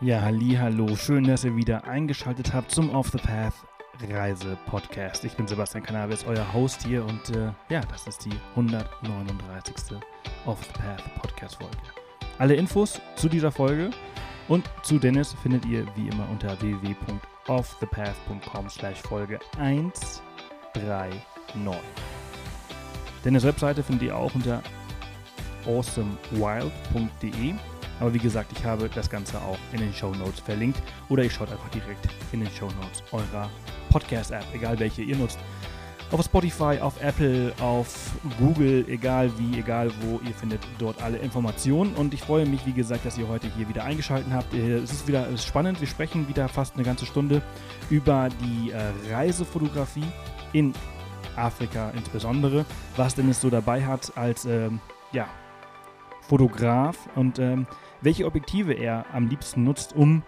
Ja, halli, hallo. Schön, dass ihr wieder eingeschaltet habt zum Off the Path Reise Podcast. Ich bin Sebastian Cannabis, euer Host hier und äh, ja, das ist die 139. Off the Path Podcast Folge. Alle Infos zu dieser Folge und zu Dennis findet ihr wie immer unter www.offthepath.com slash Folge 139. Dennis Webseite findet ihr auch unter awesomewild.de aber wie gesagt, ich habe das Ganze auch in den Show Notes verlinkt oder ihr schaut einfach direkt in den Show Notes eurer Podcast-App, egal welche ihr nutzt. Auf Spotify, auf Apple, auf Google, egal wie, egal wo, ihr findet dort alle Informationen. Und ich freue mich, wie gesagt, dass ihr heute hier wieder eingeschaltet habt. Äh, es ist wieder spannend. Wir sprechen wieder fast eine ganze Stunde über die äh, Reisefotografie in Afrika insbesondere, was denn es so dabei hat als ähm, ja, Fotograf und ähm, welche Objektive er am liebsten nutzt, um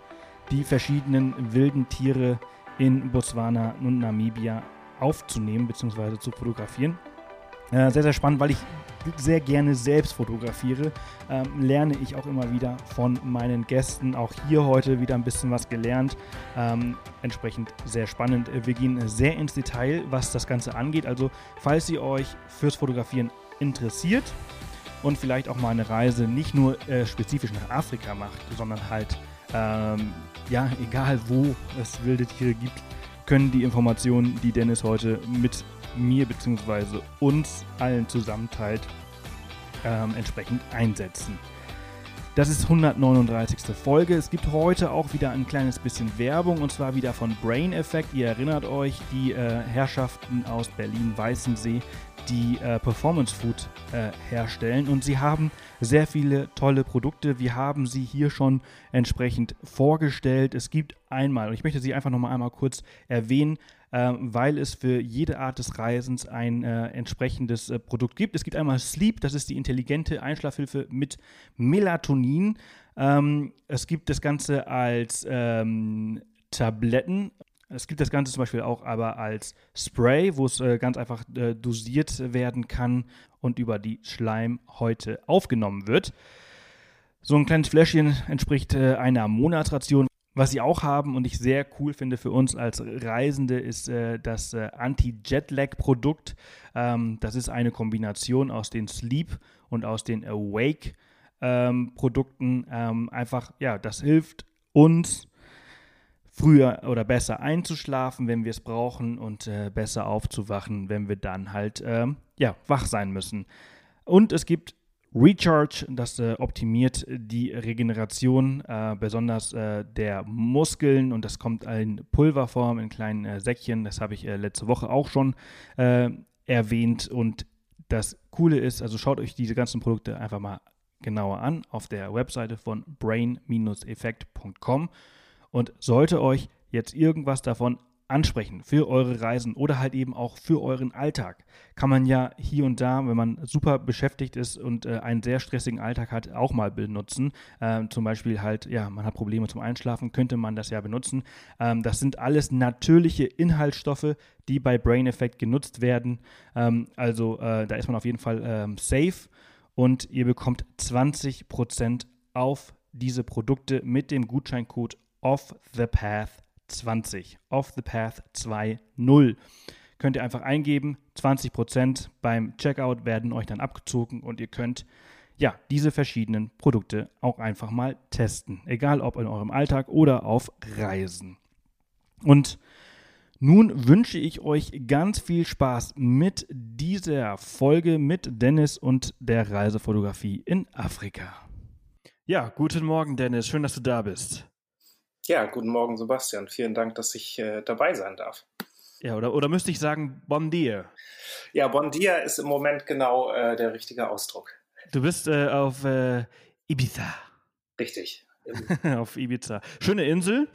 die verschiedenen wilden Tiere in Botswana und Namibia aufzunehmen bzw. zu fotografieren. Äh, sehr, sehr spannend, weil ich sehr gerne selbst fotografiere, ähm, lerne ich auch immer wieder von meinen Gästen. Auch hier heute wieder ein bisschen was gelernt. Ähm, entsprechend sehr spannend. Wir gehen sehr ins Detail, was das Ganze angeht. Also, falls ihr euch fürs Fotografieren interessiert, und vielleicht auch mal eine Reise nicht nur äh, spezifisch nach Afrika macht, sondern halt, ähm, ja, egal wo es wilde Tiere gibt, können die Informationen, die Dennis heute mit mir bzw. uns allen zusammenteilt, ähm, entsprechend einsetzen. Das ist 139. Folge. Es gibt heute auch wieder ein kleines bisschen Werbung und zwar wieder von Brain Effect. Ihr erinnert euch, die äh, Herrschaften aus Berlin-Weißensee, die äh, Performance Food äh, herstellen und sie haben sehr viele tolle Produkte. Wir haben sie hier schon entsprechend vorgestellt. Es gibt einmal, und ich möchte sie einfach nochmal einmal kurz erwähnen, äh, weil es für jede Art des Reisens ein äh, entsprechendes äh, Produkt gibt. Es gibt einmal Sleep, das ist die intelligente Einschlafhilfe mit Melatonin. Ähm, es gibt das Ganze als ähm, Tabletten es gibt das Ganze zum Beispiel auch aber als Spray, wo es äh, ganz einfach äh, dosiert werden kann und über die Schleimhäute aufgenommen wird. So ein kleines Fläschchen entspricht äh, einer Monatsration. Was sie auch haben und ich sehr cool finde für uns als Reisende, ist äh, das äh, Anti-Jetlag-Produkt. Ähm, das ist eine Kombination aus den Sleep und aus den Awake-Produkten. Ähm, ähm, einfach, ja, das hilft uns früher oder besser einzuschlafen, wenn wir es brauchen und äh, besser aufzuwachen, wenn wir dann halt ähm, ja, wach sein müssen. Und es gibt Recharge, das äh, optimiert die Regeneration, äh, besonders äh, der Muskeln und das kommt in Pulverform, in kleinen äh, Säckchen. Das habe ich äh, letzte Woche auch schon äh, erwähnt. Und das Coole ist, also schaut euch diese ganzen Produkte einfach mal genauer an auf der Webseite von brain-effekt.com. Und sollte euch jetzt irgendwas davon ansprechen für eure Reisen oder halt eben auch für euren Alltag, kann man ja hier und da, wenn man super beschäftigt ist und äh, einen sehr stressigen Alltag hat, auch mal benutzen. Ähm, zum Beispiel halt, ja, man hat Probleme zum Einschlafen, könnte man das ja benutzen. Ähm, das sind alles natürliche Inhaltsstoffe, die bei Brain Effect genutzt werden. Ähm, also äh, da ist man auf jeden Fall ähm, safe und ihr bekommt 20% auf diese Produkte mit dem Gutscheincode Off the Path 20. Off the Path 2.0. Könnt ihr einfach eingeben. 20% beim Checkout werden euch dann abgezogen und ihr könnt ja, diese verschiedenen Produkte auch einfach mal testen. Egal ob in eurem Alltag oder auf Reisen. Und nun wünsche ich euch ganz viel Spaß mit dieser Folge mit Dennis und der Reisefotografie in Afrika. Ja, guten Morgen, Dennis. Schön, dass du da bist. Ja, guten Morgen, Sebastian. Vielen Dank, dass ich äh, dabei sein darf. Ja, oder, oder müsste ich sagen, bon dia? Ja, bon dia ist im Moment genau äh, der richtige Ausdruck. Du bist äh, auf äh, Ibiza. Richtig. auf Ibiza. Schöne Insel.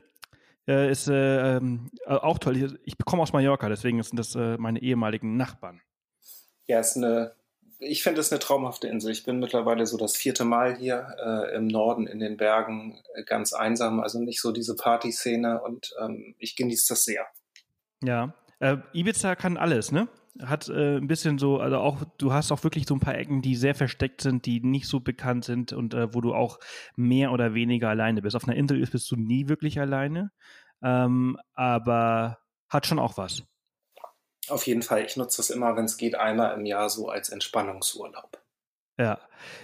Äh, ist äh, ähm, auch toll. Ich komme aus Mallorca, deswegen sind das meine ehemaligen Nachbarn. Ja, ist eine ich finde es eine traumhafte Insel. Ich bin mittlerweile so das vierte Mal hier äh, im Norden in den Bergen äh, ganz einsam, also nicht so diese Partyszene und ähm, ich genieße das sehr. Ja, äh, Ibiza kann alles, ne? hat äh, ein bisschen so, also auch, du hast auch wirklich so ein paar Ecken, die sehr versteckt sind, die nicht so bekannt sind und äh, wo du auch mehr oder weniger alleine bist. Auf einer Insel bist du nie wirklich alleine, ähm, aber hat schon auch was. Auf jeden Fall. Ich nutze das immer, wenn es geht, einmal im Jahr so als Entspannungsurlaub. Ja.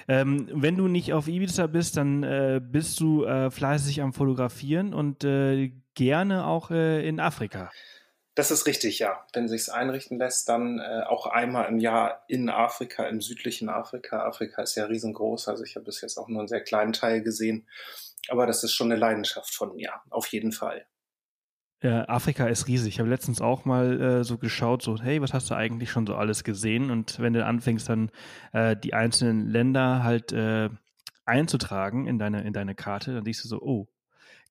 Ähm, wenn du nicht auf Ibiza bist, dann äh, bist du äh, fleißig am Fotografieren und äh, gerne auch äh, in Afrika. Das ist richtig, ja. Wenn sich's einrichten lässt, dann äh, auch einmal im Jahr in Afrika, im südlichen Afrika. Afrika ist ja riesengroß, also ich habe bis jetzt auch nur einen sehr kleinen Teil gesehen. Aber das ist schon eine Leidenschaft von mir, auf jeden Fall. Ja, Afrika ist riesig. Ich habe letztens auch mal äh, so geschaut, so, hey, was hast du eigentlich schon so alles gesehen? Und wenn du anfängst, dann äh, die einzelnen Länder halt äh, einzutragen in deine, in deine Karte, dann siehst du so, oh,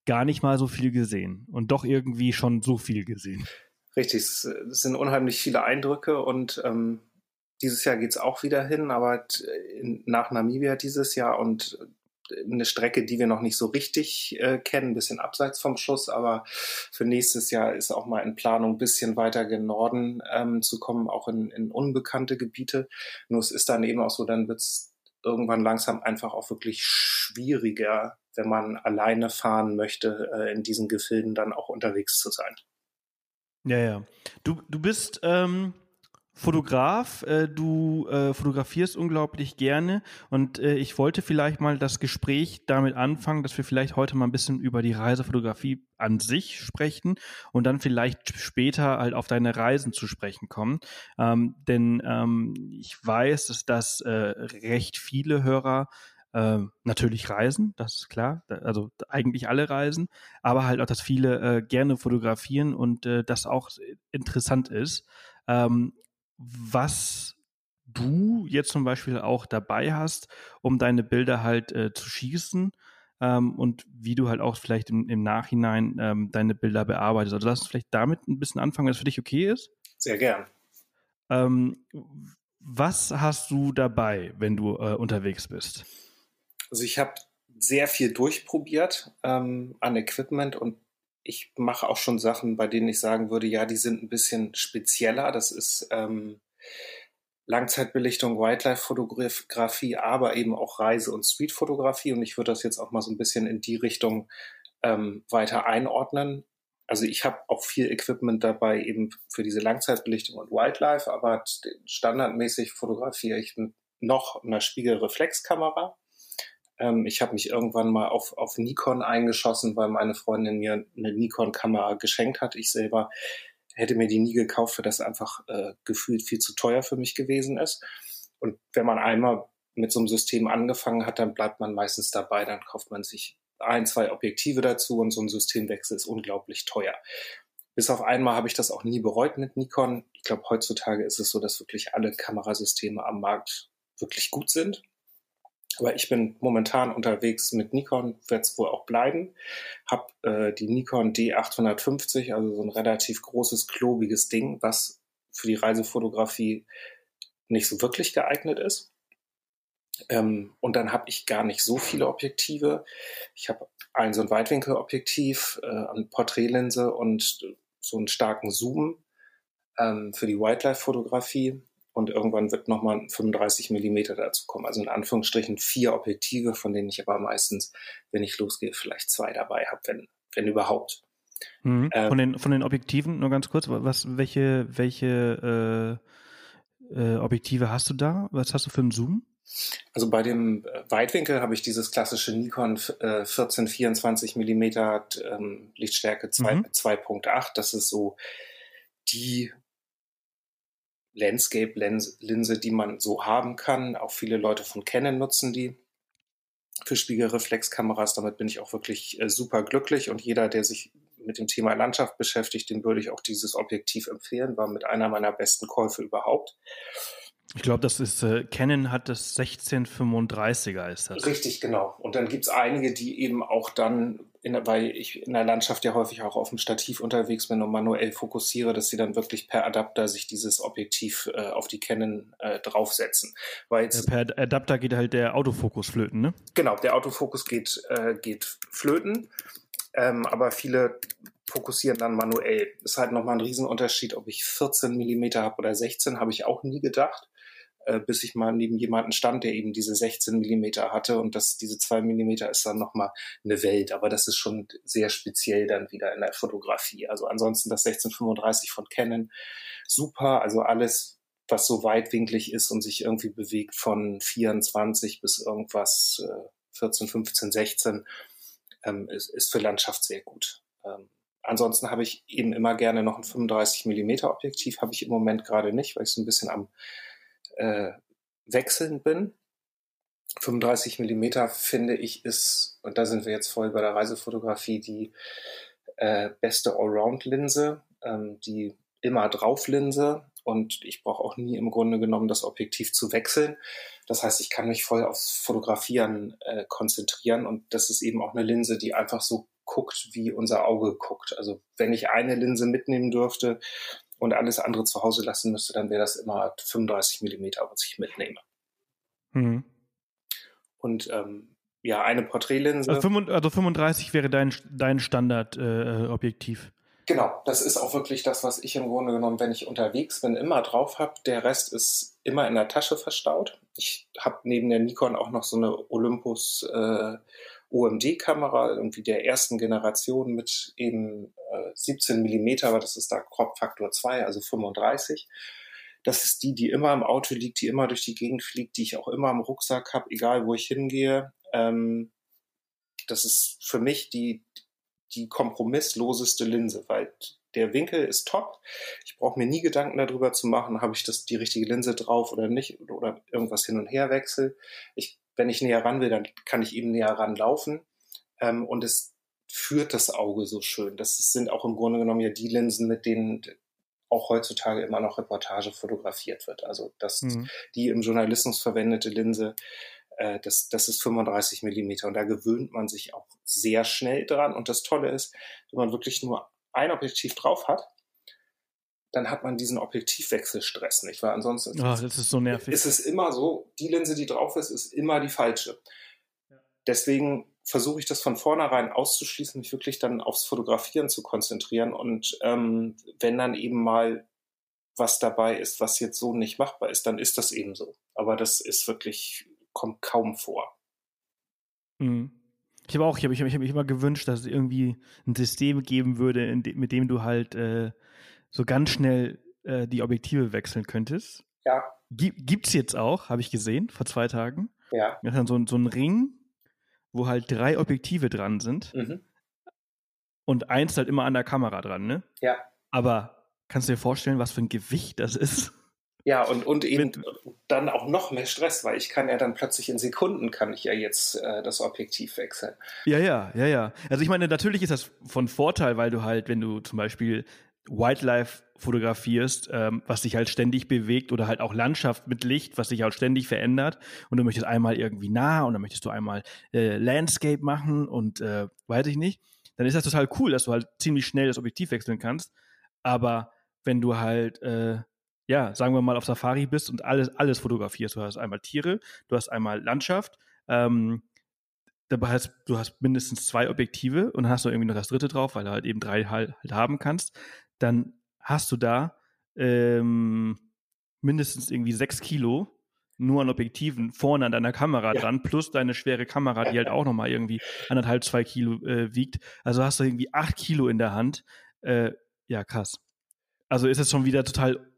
gar nicht mal so viel gesehen und doch irgendwie schon so viel gesehen. Richtig, es sind unheimlich viele Eindrücke und ähm, dieses Jahr geht's auch wieder hin, aber in, nach Namibia dieses Jahr und eine Strecke, die wir noch nicht so richtig äh, kennen, ein bisschen abseits vom Schuss, aber für nächstes Jahr ist auch mal in Planung, ein bisschen weiter gen Norden ähm, zu kommen, auch in, in unbekannte Gebiete. Nur es ist dann eben auch so, dann wird's irgendwann langsam einfach auch wirklich schwieriger, wenn man alleine fahren möchte, äh, in diesen Gefilden dann auch unterwegs zu sein. Ja, ja. Du, du bist ähm, Fotograf, äh, du äh, fotografierst unglaublich gerne und äh, ich wollte vielleicht mal das Gespräch damit anfangen, dass wir vielleicht heute mal ein bisschen über die Reisefotografie an sich sprechen und dann vielleicht später halt auf deine Reisen zu sprechen kommen. Ähm, denn ähm, ich weiß, dass das äh, recht viele Hörer äh, natürlich reisen, das ist klar, also eigentlich alle reisen, aber halt auch, dass viele äh, gerne fotografieren und äh, das auch interessant ist. Ähm, was du jetzt zum Beispiel auch dabei hast, um deine Bilder halt äh, zu schießen ähm, und wie du halt auch vielleicht im, im Nachhinein ähm, deine Bilder bearbeitest. Also lass uns vielleicht damit ein bisschen anfangen, wenn es für dich okay ist. Sehr gern. Ähm, was hast du dabei, wenn du äh, unterwegs bist? Also ich habe sehr viel durchprobiert ähm, an Equipment und ich mache auch schon Sachen, bei denen ich sagen würde, ja, die sind ein bisschen spezieller. Das ist ähm, Langzeitbelichtung, Wildlife-Fotografie, aber eben auch Reise- und Street-Fotografie. Und ich würde das jetzt auch mal so ein bisschen in die Richtung ähm, weiter einordnen. Also ich habe auch viel Equipment dabei eben für diese Langzeitbelichtung und Wildlife, aber standardmäßig fotografiere ich noch einer Spiegelreflexkamera ähm, ich habe mich irgendwann mal auf, auf Nikon eingeschossen, weil meine Freundin mir eine Nikon-Kamera geschenkt hat. Ich selber hätte mir die nie gekauft, weil das einfach äh, gefühlt viel zu teuer für mich gewesen ist. Und wenn man einmal mit so einem System angefangen hat, dann bleibt man meistens dabei, dann kauft man sich ein, zwei Objektive dazu und so ein Systemwechsel ist unglaublich teuer. Bis auf einmal habe ich das auch nie bereut mit Nikon. Ich glaube, heutzutage ist es so, dass wirklich alle Kamerasysteme am Markt wirklich gut sind. Aber ich bin momentan unterwegs mit Nikon, wird es wohl auch bleiben. Hab äh, die Nikon D850, also so ein relativ großes, klobiges Ding, was für die Reisefotografie nicht so wirklich geeignet ist. Ähm, und dann habe ich gar nicht so viele Objektive. Ich habe ein so ein Weitwinkelobjektiv, äh, eine Porträtlinse und so einen starken Zoom ähm, für die Wildlife-Fotografie und irgendwann wird nochmal 35 Millimeter dazu kommen. Also in Anführungsstrichen vier Objektive, von denen ich aber meistens, wenn ich losgehe, vielleicht zwei dabei habe, wenn, wenn überhaupt. Mhm. Ähm, von, den, von den Objektiven nur ganz kurz, was, welche, welche äh, äh, Objektive hast du da? Was hast du für einen Zoom? Also bei dem Weitwinkel habe ich dieses klassische Nikon äh, 14, 24 Millimeter ähm, Lichtstärke 2.8. Mhm. Das ist so die Landscape-Linse, die man so haben kann. Auch viele Leute von Canon nutzen die für Spiegelreflexkameras. Damit bin ich auch wirklich äh, super glücklich und jeder, der sich mit dem Thema Landschaft beschäftigt, dem würde ich auch dieses Objektiv empfehlen. War mit einer meiner besten Käufe überhaupt. Ich glaube, das ist, äh, Canon hat das 1635er ist das. Richtig, genau. Und dann gibt's einige, die eben auch dann, in, weil ich in der Landschaft ja häufig auch auf dem Stativ unterwegs bin und manuell fokussiere, dass sie dann wirklich per Adapter sich dieses Objektiv äh, auf die Canon äh, draufsetzen. Weil jetzt, ja, per Adapter geht halt der Autofokus flöten, ne? Genau, der Autofokus geht, äh, geht flöten. Ähm, aber viele fokussieren dann manuell. Ist halt nochmal ein Riesenunterschied, ob ich 14 Millimeter habe oder 16, habe ich auch nie gedacht, äh, bis ich mal neben jemanden stand, der eben diese 16 Millimeter hatte und das, diese zwei Millimeter ist dann nochmal eine Welt, aber das ist schon sehr speziell dann wieder in der Fotografie. Also ansonsten das 1635 von Canon, super, also alles, was so weitwinklig ist und sich irgendwie bewegt von 24 bis irgendwas äh, 14, 15, 16, ähm, ist, ist für Landschaft sehr gut. Ähm, ansonsten habe ich eben immer gerne noch ein 35 Millimeter Objektiv, habe ich im Moment gerade nicht, weil ich so ein bisschen am äh, Wechseln bin. 35 Millimeter finde ich ist, und da sind wir jetzt voll bei der Reisefotografie, die äh, beste Allround-Linse, ähm, die immer drauf Linse und ich brauche auch nie im Grunde genommen das Objektiv zu wechseln. Das heißt, ich kann mich voll aufs Fotografieren äh, konzentrieren und das ist eben auch eine Linse, die einfach so guckt, wie unser Auge guckt. Also wenn ich eine Linse mitnehmen dürfte und alles andere zu Hause lassen müsste, dann wäre das immer 35 Millimeter, was ich mitnehme. Mhm. Und ähm, ja, eine Porträtlinse. Also, 35 also wäre dein, dein Standardobjektiv. Äh, Genau, das ist auch wirklich das, was ich im Grunde genommen, wenn ich unterwegs bin, immer drauf habe. Der Rest ist immer in der Tasche verstaut. Ich habe neben der Nikon auch noch so eine Olympus äh, OMD-Kamera, irgendwie der ersten Generation mit eben äh, 17 Millimeter, aber das ist da Crop Faktor 2, also 35. Das ist die, die immer im Auto liegt, die immer durch die Gegend fliegt, die ich auch immer im Rucksack habe, egal wo ich hingehe. Ähm, das ist für mich die, die kompromissloseste Linse, weil der Winkel ist top. Ich brauche mir nie Gedanken darüber zu machen, habe ich das die richtige Linse drauf oder nicht oder irgendwas hin und her wechsel. Ich, wenn ich näher ran will, dann kann ich eben näher ranlaufen ähm, und es führt das Auge so schön. Das sind auch im Grunde genommen ja die Linsen, mit denen auch heutzutage immer noch Reportage fotografiert wird. Also das, mhm. die im Journalismus verwendete Linse äh, das, das ist 35 Millimeter und da gewöhnt man sich auch sehr schnell dran. Und das Tolle ist, wenn man wirklich nur ein Objektiv drauf hat, dann hat man diesen Objektivwechselstress nicht, weil ansonsten oh, das ist, so nervig. ist es immer so, die Linse, die drauf ist, ist immer die falsche. Deswegen versuche ich das von vornherein auszuschließen, mich wirklich dann aufs Fotografieren zu konzentrieren und ähm, wenn dann eben mal was dabei ist, was jetzt so nicht machbar ist, dann ist das eben so. Aber das ist wirklich kommt kaum vor. Mhm. Ich habe auch, ich habe ich hab, ich hab mich immer gewünscht, dass es irgendwie ein System geben würde, de mit dem du halt äh, so ganz schnell äh, die Objektive wechseln könntest. Ja. Gibt, es jetzt auch, habe ich gesehen, vor zwei Tagen. Ja. Das ist dann so, so ein Ring, wo halt drei Objektive dran sind. Mhm. Und eins halt immer an der Kamera dran, ne? Ja. Aber kannst du dir vorstellen, was für ein Gewicht das ist? Ja, und, und eben Mit, dann auch noch mehr Stress, weil ich kann ja dann plötzlich in Sekunden kann ich ja jetzt äh, das Objektiv wechseln. Ja, ja, ja, ja. Also ich meine, natürlich ist das von Vorteil, weil du halt, wenn du zum Beispiel Wildlife fotografierst, ähm, was sich halt ständig bewegt oder halt auch Landschaft mit Licht, was sich halt ständig verändert und du möchtest einmal irgendwie nah und dann möchtest du einmal äh, Landscape machen und äh, weiß ich nicht, dann ist das total cool, dass du halt ziemlich schnell das Objektiv wechseln kannst. Aber wenn du halt äh, ja, sagen wir mal, auf Safari bist und alles, alles fotografierst. Du hast einmal Tiere, du hast einmal Landschaft, ähm, dabei hast du hast mindestens zwei Objektive und dann hast du irgendwie noch das dritte drauf, weil du halt eben drei halt, halt haben kannst. Dann hast du da ähm, mindestens irgendwie sechs Kilo nur an Objektiven vorne an deiner Kamera ja. dran, plus deine schwere Kamera, die halt auch nochmal irgendwie anderthalb, zwei Kilo äh, wiegt. Also hast du irgendwie acht Kilo in der Hand. Äh, ja, krass. Also ist es schon wieder total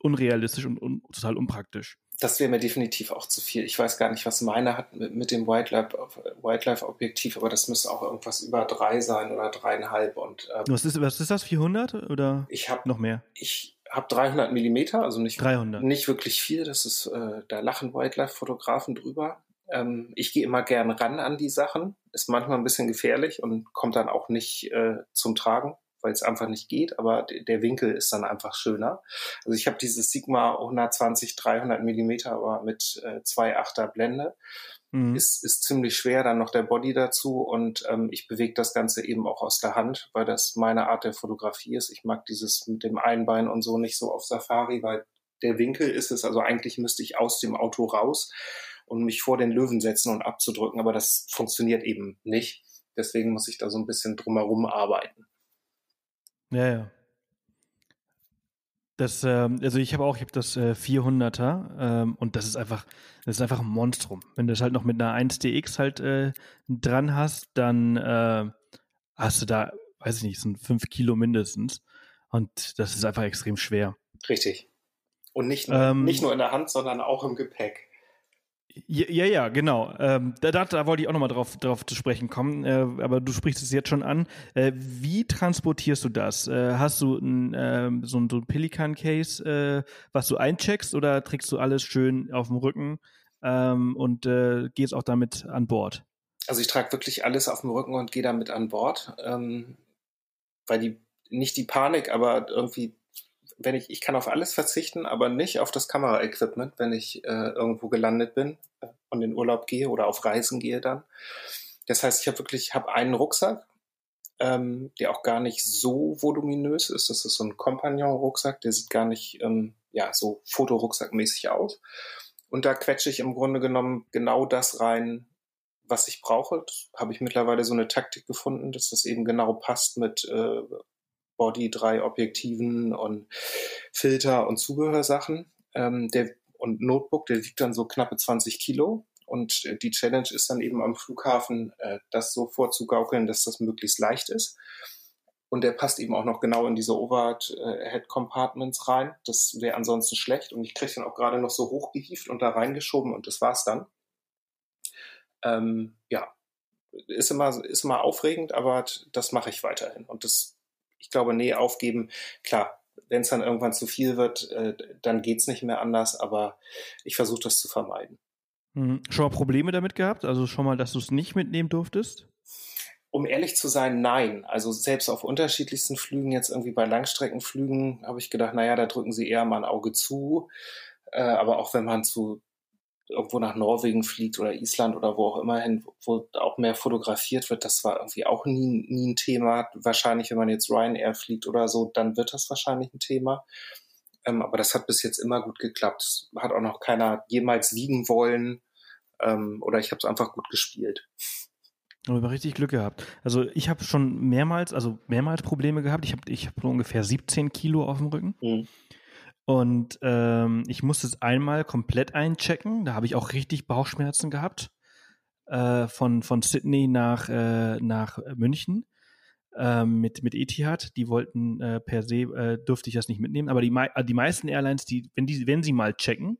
unrealistisch und, und total unpraktisch. Das wäre mir definitiv auch zu viel. Ich weiß gar nicht, was meine hat mit, mit dem Wildlife-Objektiv, aber das müsste auch irgendwas über drei sein oder dreieinhalb. Und, ähm, was, ist, was ist das, 400 oder ich hab, noch mehr? Ich habe 300 Millimeter, also nicht, 300. nicht wirklich viel. Das ist, äh, da lachen Wildlife-Fotografen drüber. Ähm, ich gehe immer gern ran an die Sachen. Ist manchmal ein bisschen gefährlich und kommt dann auch nicht äh, zum Tragen weil es einfach nicht geht, aber der Winkel ist dann einfach schöner. Also ich habe dieses Sigma 120, 300 Millimeter, aber mit äh, 2,8er Blende. Mhm. Ist, ist ziemlich schwer, dann noch der Body dazu und ähm, ich bewege das Ganze eben auch aus der Hand, weil das meine Art der Fotografie ist. Ich mag dieses mit dem Einbein und so nicht so auf Safari, weil der Winkel ist es. Also eigentlich müsste ich aus dem Auto raus und mich vor den Löwen setzen und abzudrücken, aber das funktioniert eben nicht. deswegen muss ich da so ein bisschen drumherum arbeiten. Ja, ja. Das, ähm, also ich habe auch, ich habe das äh, 400er ähm, und das ist einfach, das ist einfach ein Monstrum. Wenn du das halt noch mit einer 1DX halt äh, dran hast, dann äh, hast du da, weiß ich nicht, so 5 Kilo mindestens. Und das ist einfach extrem schwer. Richtig. Und nicht nur, ähm, nicht nur in der Hand, sondern auch im Gepäck. Ja, ja, ja genau. Ähm, da, da, wollte ich auch nochmal drauf, drauf zu sprechen kommen, äh, aber du sprichst es jetzt schon an. Äh, wie transportierst du das? Äh, hast du ein, äh, so ein, so ein Pelican-Case, äh, was du eincheckst, oder trägst du alles schön auf dem Rücken ähm, und äh, gehst auch damit an Bord? Also ich trage wirklich alles auf dem Rücken und gehe damit an Bord, ähm, weil die nicht die Panik, aber irgendwie wenn ich, ich kann auf alles verzichten, aber nicht auf das Kameraequipment, wenn ich äh, irgendwo gelandet bin und in Urlaub gehe oder auf Reisen gehe dann. Das heißt, ich habe wirklich, habe einen Rucksack, ähm, der auch gar nicht so voluminös ist. Das ist so ein Compagnon-Rucksack, der sieht gar nicht ähm, ja so Fotorucksackmäßig aus. Und da quetsche ich im Grunde genommen genau das rein, was ich brauche. Habe ich mittlerweile so eine Taktik gefunden, dass das eben genau passt mit äh, Body, drei Objektiven und Filter und Zubehörsachen. Ähm, der, und Notebook, der wiegt dann so knappe 20 Kilo. Und die Challenge ist dann eben am Flughafen, äh, das so vorzugaukeln, dass das möglichst leicht ist. Und der passt eben auch noch genau in diese Overhead-Compartments rein. Das wäre ansonsten schlecht. Und ich kriege den auch gerade noch so hochgehieft und da reingeschoben und das war's dann. Ähm, ja, ist immer, ist immer aufregend, aber das mache ich weiterhin. Und das ich glaube, nee, aufgeben, klar, wenn es dann irgendwann zu viel wird, äh, dann geht's nicht mehr anders, aber ich versuche das zu vermeiden. Mhm. Schon mal Probleme damit gehabt? Also schon mal, dass du es nicht mitnehmen durftest? Um ehrlich zu sein, nein. Also selbst auf unterschiedlichsten Flügen, jetzt irgendwie bei Langstreckenflügen, habe ich gedacht, naja, da drücken sie eher mal ein Auge zu. Äh, aber auch wenn man zu irgendwo nach Norwegen fliegt oder Island oder wo auch immer hin, wo auch mehr fotografiert wird, das war irgendwie auch nie, nie ein Thema. Wahrscheinlich, wenn man jetzt Ryanair fliegt oder so, dann wird das wahrscheinlich ein Thema. Ähm, aber das hat bis jetzt immer gut geklappt. Hat auch noch keiner jemals wiegen wollen. Ähm, oder ich habe es einfach gut gespielt. Aber richtig Glück gehabt. Also ich habe schon mehrmals, also mehrmals Probleme gehabt. Ich habe ich hab ungefähr 17 Kilo auf dem Rücken. Mhm. Und ähm, ich musste es einmal komplett einchecken. Da habe ich auch richtig Bauchschmerzen gehabt. Äh, von, von Sydney nach, äh, nach München äh, mit, mit Etihad. Die wollten äh, per se, äh, durfte ich das nicht mitnehmen. Aber die, äh, die meisten Airlines, die, wenn, die, wenn sie mal checken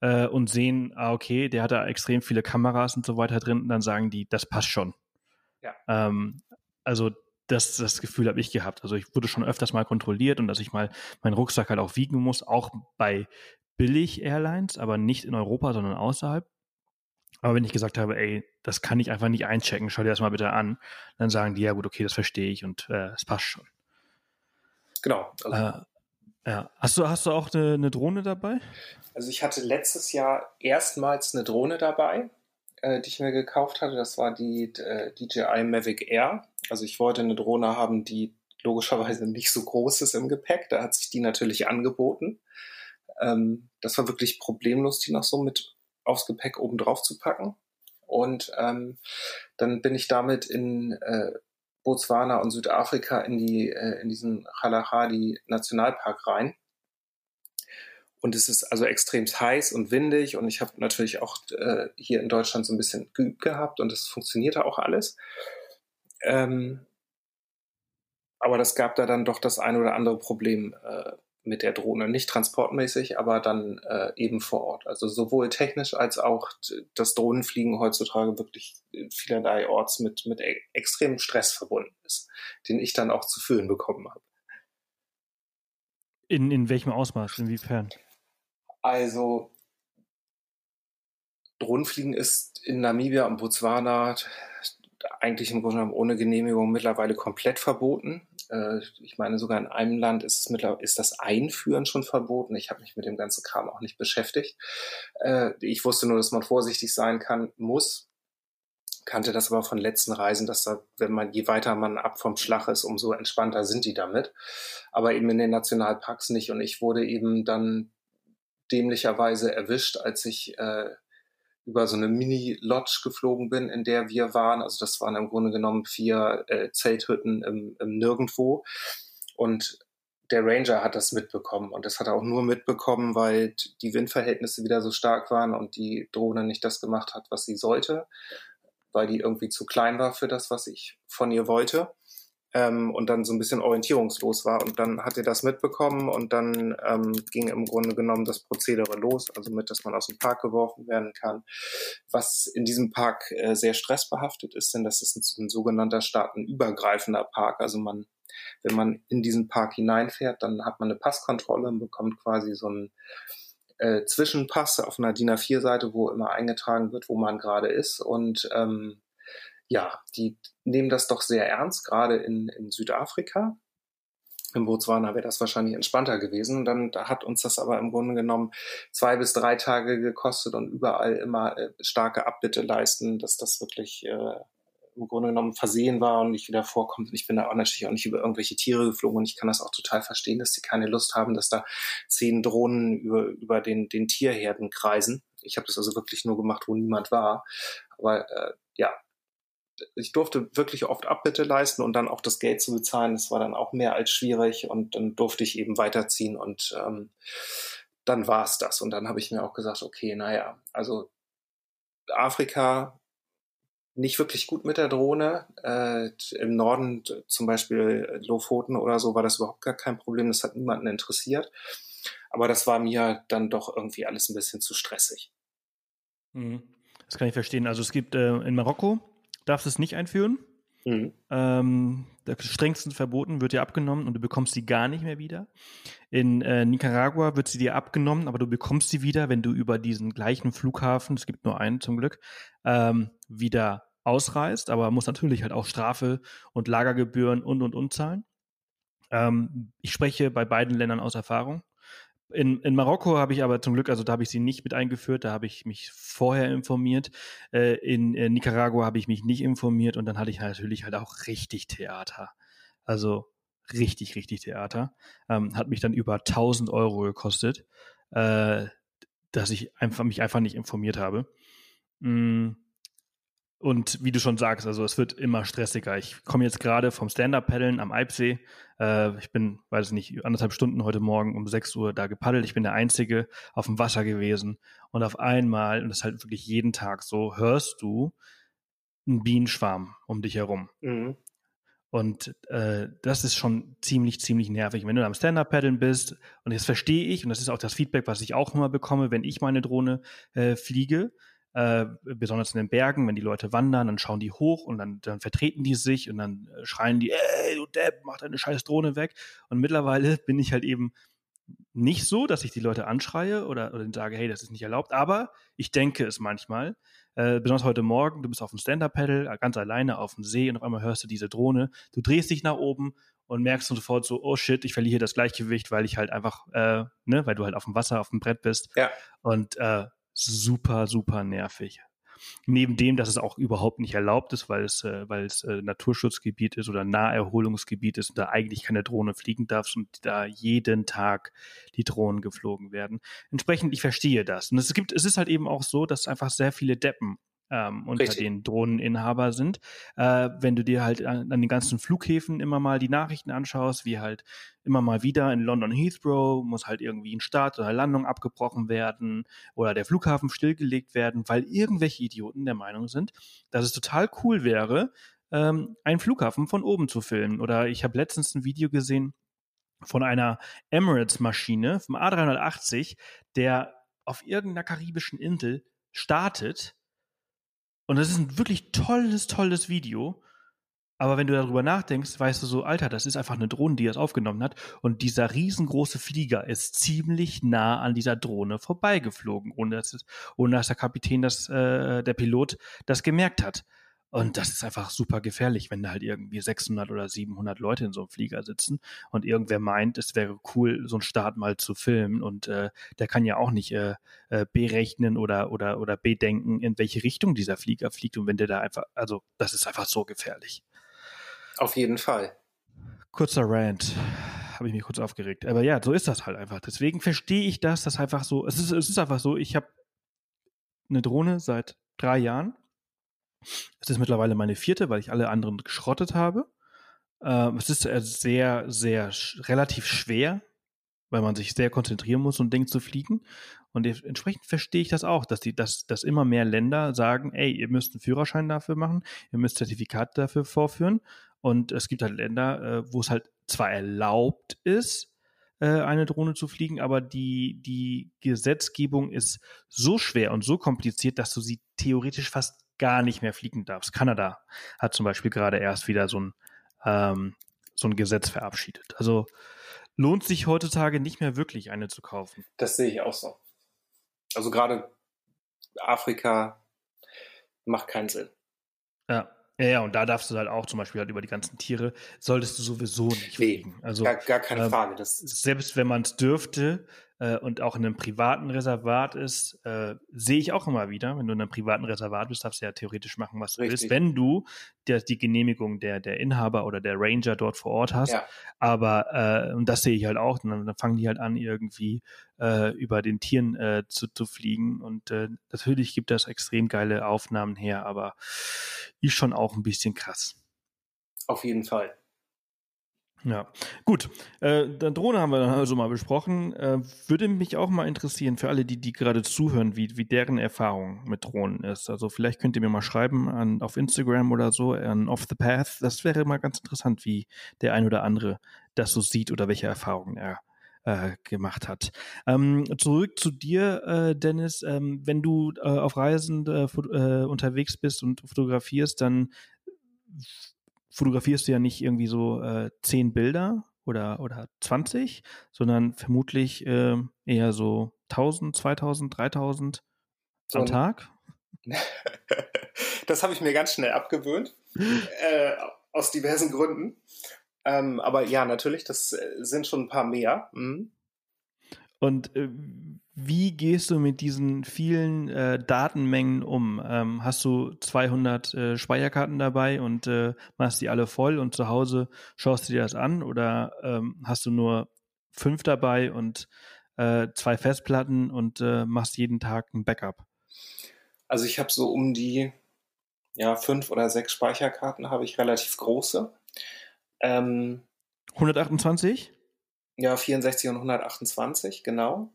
und sehen, ah, okay, der hat da extrem viele Kameras und so weiter drin, dann sagen die, das passt schon. Ja. Ähm, also das, das Gefühl habe ich gehabt. Also ich wurde schon öfters mal kontrolliert und dass ich mal meinen Rucksack halt auch wiegen muss, auch bei Billig-Airlines, aber nicht in Europa, sondern außerhalb. Aber wenn ich gesagt habe, ey, das kann ich einfach nicht einchecken, schau dir das mal bitte an, dann sagen die, ja gut, okay, das verstehe ich und äh, es passt schon. Genau. Also, äh, ja. Hast du, hast du auch eine, eine Drohne dabei? Also ich hatte letztes Jahr erstmals eine Drohne dabei äh, die ich mir gekauft hatte. Das war die äh, DJI Mavic Air. Also ich wollte eine Drohne haben, die logischerweise nicht so groß ist im Gepäck. Da hat sich die natürlich angeboten. Ähm, das war wirklich problemlos, die noch so mit aufs Gepäck oben drauf zu packen. Und ähm, dann bin ich damit in äh, Botswana und Südafrika in die äh, in diesen Kalahari Nationalpark rein und es ist also extrem heiß und windig und ich habe natürlich auch äh, hier in Deutschland so ein bisschen geübt gehabt und es funktionierte auch alles. Ähm, aber das gab da dann doch das ein oder andere Problem äh, mit der Drohne. Nicht transportmäßig, aber dann äh, eben vor Ort. Also sowohl technisch als auch das Drohnenfliegen heutzutage wirklich vielerlei Orts mit, mit e extremem Stress verbunden ist, den ich dann auch zu fühlen bekommen habe. In, in welchem Ausmaß? Inwiefern? Also Drohnenfliegen ist in Namibia und Botswana eigentlich im Grunde genommen ohne Genehmigung mittlerweile komplett verboten. Äh, ich meine, sogar in einem Land ist, es mittlerweile, ist das Einführen schon verboten. Ich habe mich mit dem ganzen Kram auch nicht beschäftigt. Äh, ich wusste nur, dass man vorsichtig sein kann, muss. Kannte das aber von letzten Reisen, dass da, wenn man, je weiter man ab vom Schlag ist, umso entspannter sind die damit. Aber eben in den Nationalparks nicht. Und ich wurde eben dann dämlicherweise erwischt, als ich äh, über so eine Mini-Lodge geflogen bin, in der wir waren. Also das waren im Grunde genommen vier äh, Zelthütten im, im Nirgendwo. Und der Ranger hat das mitbekommen und das hat er auch nur mitbekommen, weil die Windverhältnisse wieder so stark waren und die Drohne nicht das gemacht hat, was sie sollte, weil die irgendwie zu klein war für das, was ich von ihr wollte ähm, und dann so ein bisschen orientierungslos war. Und dann hat er das mitbekommen und dann ähm, ging im Grunde genommen das Prozedere los, also mit, dass man aus dem Park geworfen werden kann. Was in diesem Park äh, sehr stressbehaftet ist, denn das ist ein, ein sogenannter staatenübergreifender Park. Also man, wenn man in diesen Park hineinfährt, dann hat man eine Passkontrolle und bekommt quasi so einen äh, Zwischenpass auf einer DIN A4-Seite, wo immer eingetragen wird, wo man gerade ist. Und ähm, ja, die nehmen das doch sehr ernst, gerade in, in Südafrika. Im Botswana wäre das wahrscheinlich entspannter gewesen. Und dann hat uns das aber im Grunde genommen zwei bis drei Tage gekostet und überall immer äh, starke Abbitte leisten, dass das wirklich äh, im Grunde genommen versehen war und nicht wieder vorkommt. Und ich bin da auch natürlich auch nicht über irgendwelche Tiere geflogen und ich kann das auch total verstehen, dass die keine Lust haben, dass da zehn Drohnen über, über den, den Tierherden kreisen. Ich habe das also wirklich nur gemacht, wo niemand war. Aber äh, ja, ich durfte wirklich oft Abbitte leisten und dann auch das Geld zu bezahlen. Das war dann auch mehr als schwierig und dann durfte ich eben weiterziehen und ähm, dann war es das. Und dann habe ich mir auch gesagt, okay, naja, also Afrika nicht wirklich gut mit der Drohne. Äh, Im Norden zum Beispiel Lofoten oder so war das überhaupt gar kein Problem. Das hat niemanden interessiert. Aber das war mir dann doch irgendwie alles ein bisschen zu stressig. Mhm. Das kann ich verstehen. Also es gibt äh, in Marokko darfst es nicht einführen. Mhm. Ähm, strengstens verboten, wird dir abgenommen und du bekommst sie gar nicht mehr wieder. In äh, Nicaragua wird sie dir abgenommen, aber du bekommst sie wieder, wenn du über diesen gleichen Flughafen, es gibt nur einen zum Glück, ähm, wieder ausreist, aber muss natürlich halt auch Strafe und Lagergebühren und und und zahlen. Ähm, ich spreche bei beiden Ländern aus Erfahrung. In, in Marokko habe ich aber zum Glück, also da habe ich sie nicht mit eingeführt, da habe ich mich vorher informiert. Äh, in, in Nicaragua habe ich mich nicht informiert und dann hatte ich natürlich halt auch richtig Theater. Also richtig, richtig Theater. Ähm, hat mich dann über 1000 Euro gekostet, äh, dass ich einfach mich einfach nicht informiert habe. Mm und wie du schon sagst, also es wird immer stressiger. Ich komme jetzt gerade vom Stand-Up-Paddeln am Eibsee. Äh, ich bin, weiß nicht, anderthalb Stunden heute Morgen um 6 Uhr da gepaddelt. Ich bin der Einzige auf dem Wasser gewesen. Und auf einmal, und das ist halt wirklich jeden Tag so, hörst du einen Bienenschwarm um dich herum. Mhm. Und äh, das ist schon ziemlich, ziemlich nervig. Wenn du am Stand-Up-Paddeln bist, und das verstehe ich, und das ist auch das Feedback, was ich auch immer bekomme, wenn ich meine Drohne äh, fliege, äh, besonders in den Bergen, wenn die Leute wandern, dann schauen die hoch und dann, dann vertreten die sich und dann äh, schreien die, ey, du Depp, mach deine scheiß Drohne weg. Und mittlerweile bin ich halt eben nicht so, dass ich die Leute anschreie oder, oder sage, hey, das ist nicht erlaubt, aber ich denke es manchmal. Äh, besonders heute Morgen, du bist auf dem Stand-Up-Pedal, ganz alleine auf dem See und auf einmal hörst du diese Drohne, du drehst dich nach oben und merkst sofort so, oh shit, ich verliere das Gleichgewicht, weil ich halt einfach, äh, ne, weil du halt auf dem Wasser, auf dem Brett bist. Ja. Und äh, super, super nervig. Neben dem, dass es auch überhaupt nicht erlaubt ist, weil es, äh, weil es äh, Naturschutzgebiet ist oder Naherholungsgebiet ist und da eigentlich keine Drohne fliegen darf und da jeden Tag die Drohnen geflogen werden. Entsprechend, ich verstehe das. Und es gibt, es ist halt eben auch so, dass einfach sehr viele Deppen ähm, unter Richtig. den Drohneninhaber sind. Äh, wenn du dir halt an, an, den ganzen Flughäfen immer mal die Nachrichten anschaust, wie halt immer mal wieder in London Heathrow muss halt irgendwie ein Start oder Landung abgebrochen werden oder der Flughafen stillgelegt werden, weil irgendwelche Idioten der Meinung sind, dass es total cool wäre, ähm, einen Flughafen von oben zu filmen. Oder ich habe letztens ein Video gesehen von einer Emirates-Maschine vom A380, der auf irgendeiner karibischen Insel startet und das ist ein wirklich tolles, tolles Video. Aber wenn du darüber nachdenkst, weißt du so, Alter, das ist einfach eine Drohne, die das aufgenommen hat. Und dieser riesengroße Flieger ist ziemlich nah an dieser Drohne vorbeigeflogen, ohne dass, ohne dass der Kapitän, das, äh, der Pilot das gemerkt hat. Und das ist einfach super gefährlich, wenn da halt irgendwie 600 oder 700 Leute in so einem Flieger sitzen und irgendwer meint, es wäre cool, so einen Start mal zu filmen und äh, der kann ja auch nicht äh, äh, berechnen oder oder oder bedenken, in welche Richtung dieser Flieger fliegt und wenn der da einfach, also das ist einfach so gefährlich. Auf jeden Fall. Kurzer Rant habe ich mich kurz aufgeregt. Aber ja, so ist das halt einfach. Deswegen verstehe ich das, dass einfach so, es ist, es ist einfach so, ich habe eine Drohne seit drei Jahren. Es ist mittlerweile meine vierte, weil ich alle anderen geschrottet habe. Ähm, es ist äh, sehr, sehr sch relativ schwer, weil man sich sehr konzentrieren muss, so ein Ding zu fliegen. Und entsprechend verstehe ich das auch, dass die, dass, dass immer mehr Länder sagen, ey, ihr müsst einen Führerschein dafür machen, ihr müsst Zertifikate dafür vorführen. Und es gibt halt Länder, äh, wo es halt zwar erlaubt ist, äh, eine Drohne zu fliegen, aber die, die Gesetzgebung ist so schwer und so kompliziert, dass du sie theoretisch fast gar nicht mehr fliegen darfst. Kanada hat zum Beispiel gerade erst wieder so ein, ähm, so ein Gesetz verabschiedet. Also lohnt sich heutzutage nicht mehr wirklich eine zu kaufen. Das sehe ich auch so. Also gerade Afrika macht keinen Sinn. Ja. Ja, und da darfst du halt auch zum Beispiel halt über die ganzen Tiere, solltest du sowieso nicht fliegen. Nee, also, gar, gar keine äh, Frage. Das selbst wenn man es dürfte äh, und auch in einem privaten Reservat ist, äh, sehe ich auch immer wieder, wenn du in einem privaten Reservat bist, darfst du ja theoretisch machen, was du Richtig. willst, wenn du der, die Genehmigung der, der Inhaber oder der Ranger dort vor Ort hast. Ja. Aber, äh, und das sehe ich halt auch, dann, dann fangen die halt an, irgendwie äh, über den Tieren äh, zu, zu fliegen. Und äh, natürlich gibt das extrem geile Aufnahmen her, aber ist schon auch ein bisschen krass. Auf jeden Fall. Ja, gut. Äh, dann Drohne haben wir dann also mal besprochen. Äh, würde mich auch mal interessieren für alle, die die gerade zuhören, wie wie deren Erfahrung mit Drohnen ist. Also vielleicht könnt ihr mir mal schreiben an auf Instagram oder so an Off the Path. Das wäre mal ganz interessant, wie der ein oder andere das so sieht oder welche Erfahrungen er äh, gemacht hat. Ähm, zurück zu dir, äh, Dennis. Ähm, wenn du äh, auf Reisen äh, äh, unterwegs bist und fotografierst, dann fotografierst du ja nicht irgendwie so äh, zehn Bilder oder, oder 20, sondern vermutlich äh, eher so 1000, 2000, 3000 am Tag. das habe ich mir ganz schnell abgewöhnt, äh, aus diversen Gründen. Ähm, aber ja, natürlich, das äh, sind schon ein paar mehr. Mhm. Und äh, wie gehst du mit diesen vielen äh, Datenmengen um? Ähm, hast du 200 äh, Speicherkarten dabei und äh, machst die alle voll und zu Hause schaust du dir das an? Oder ähm, hast du nur fünf dabei und äh, zwei Festplatten und äh, machst jeden Tag ein Backup? Also ich habe so um die ja fünf oder sechs Speicherkarten habe ich relativ große. Ähm, 128? Ja, 64 und 128, genau.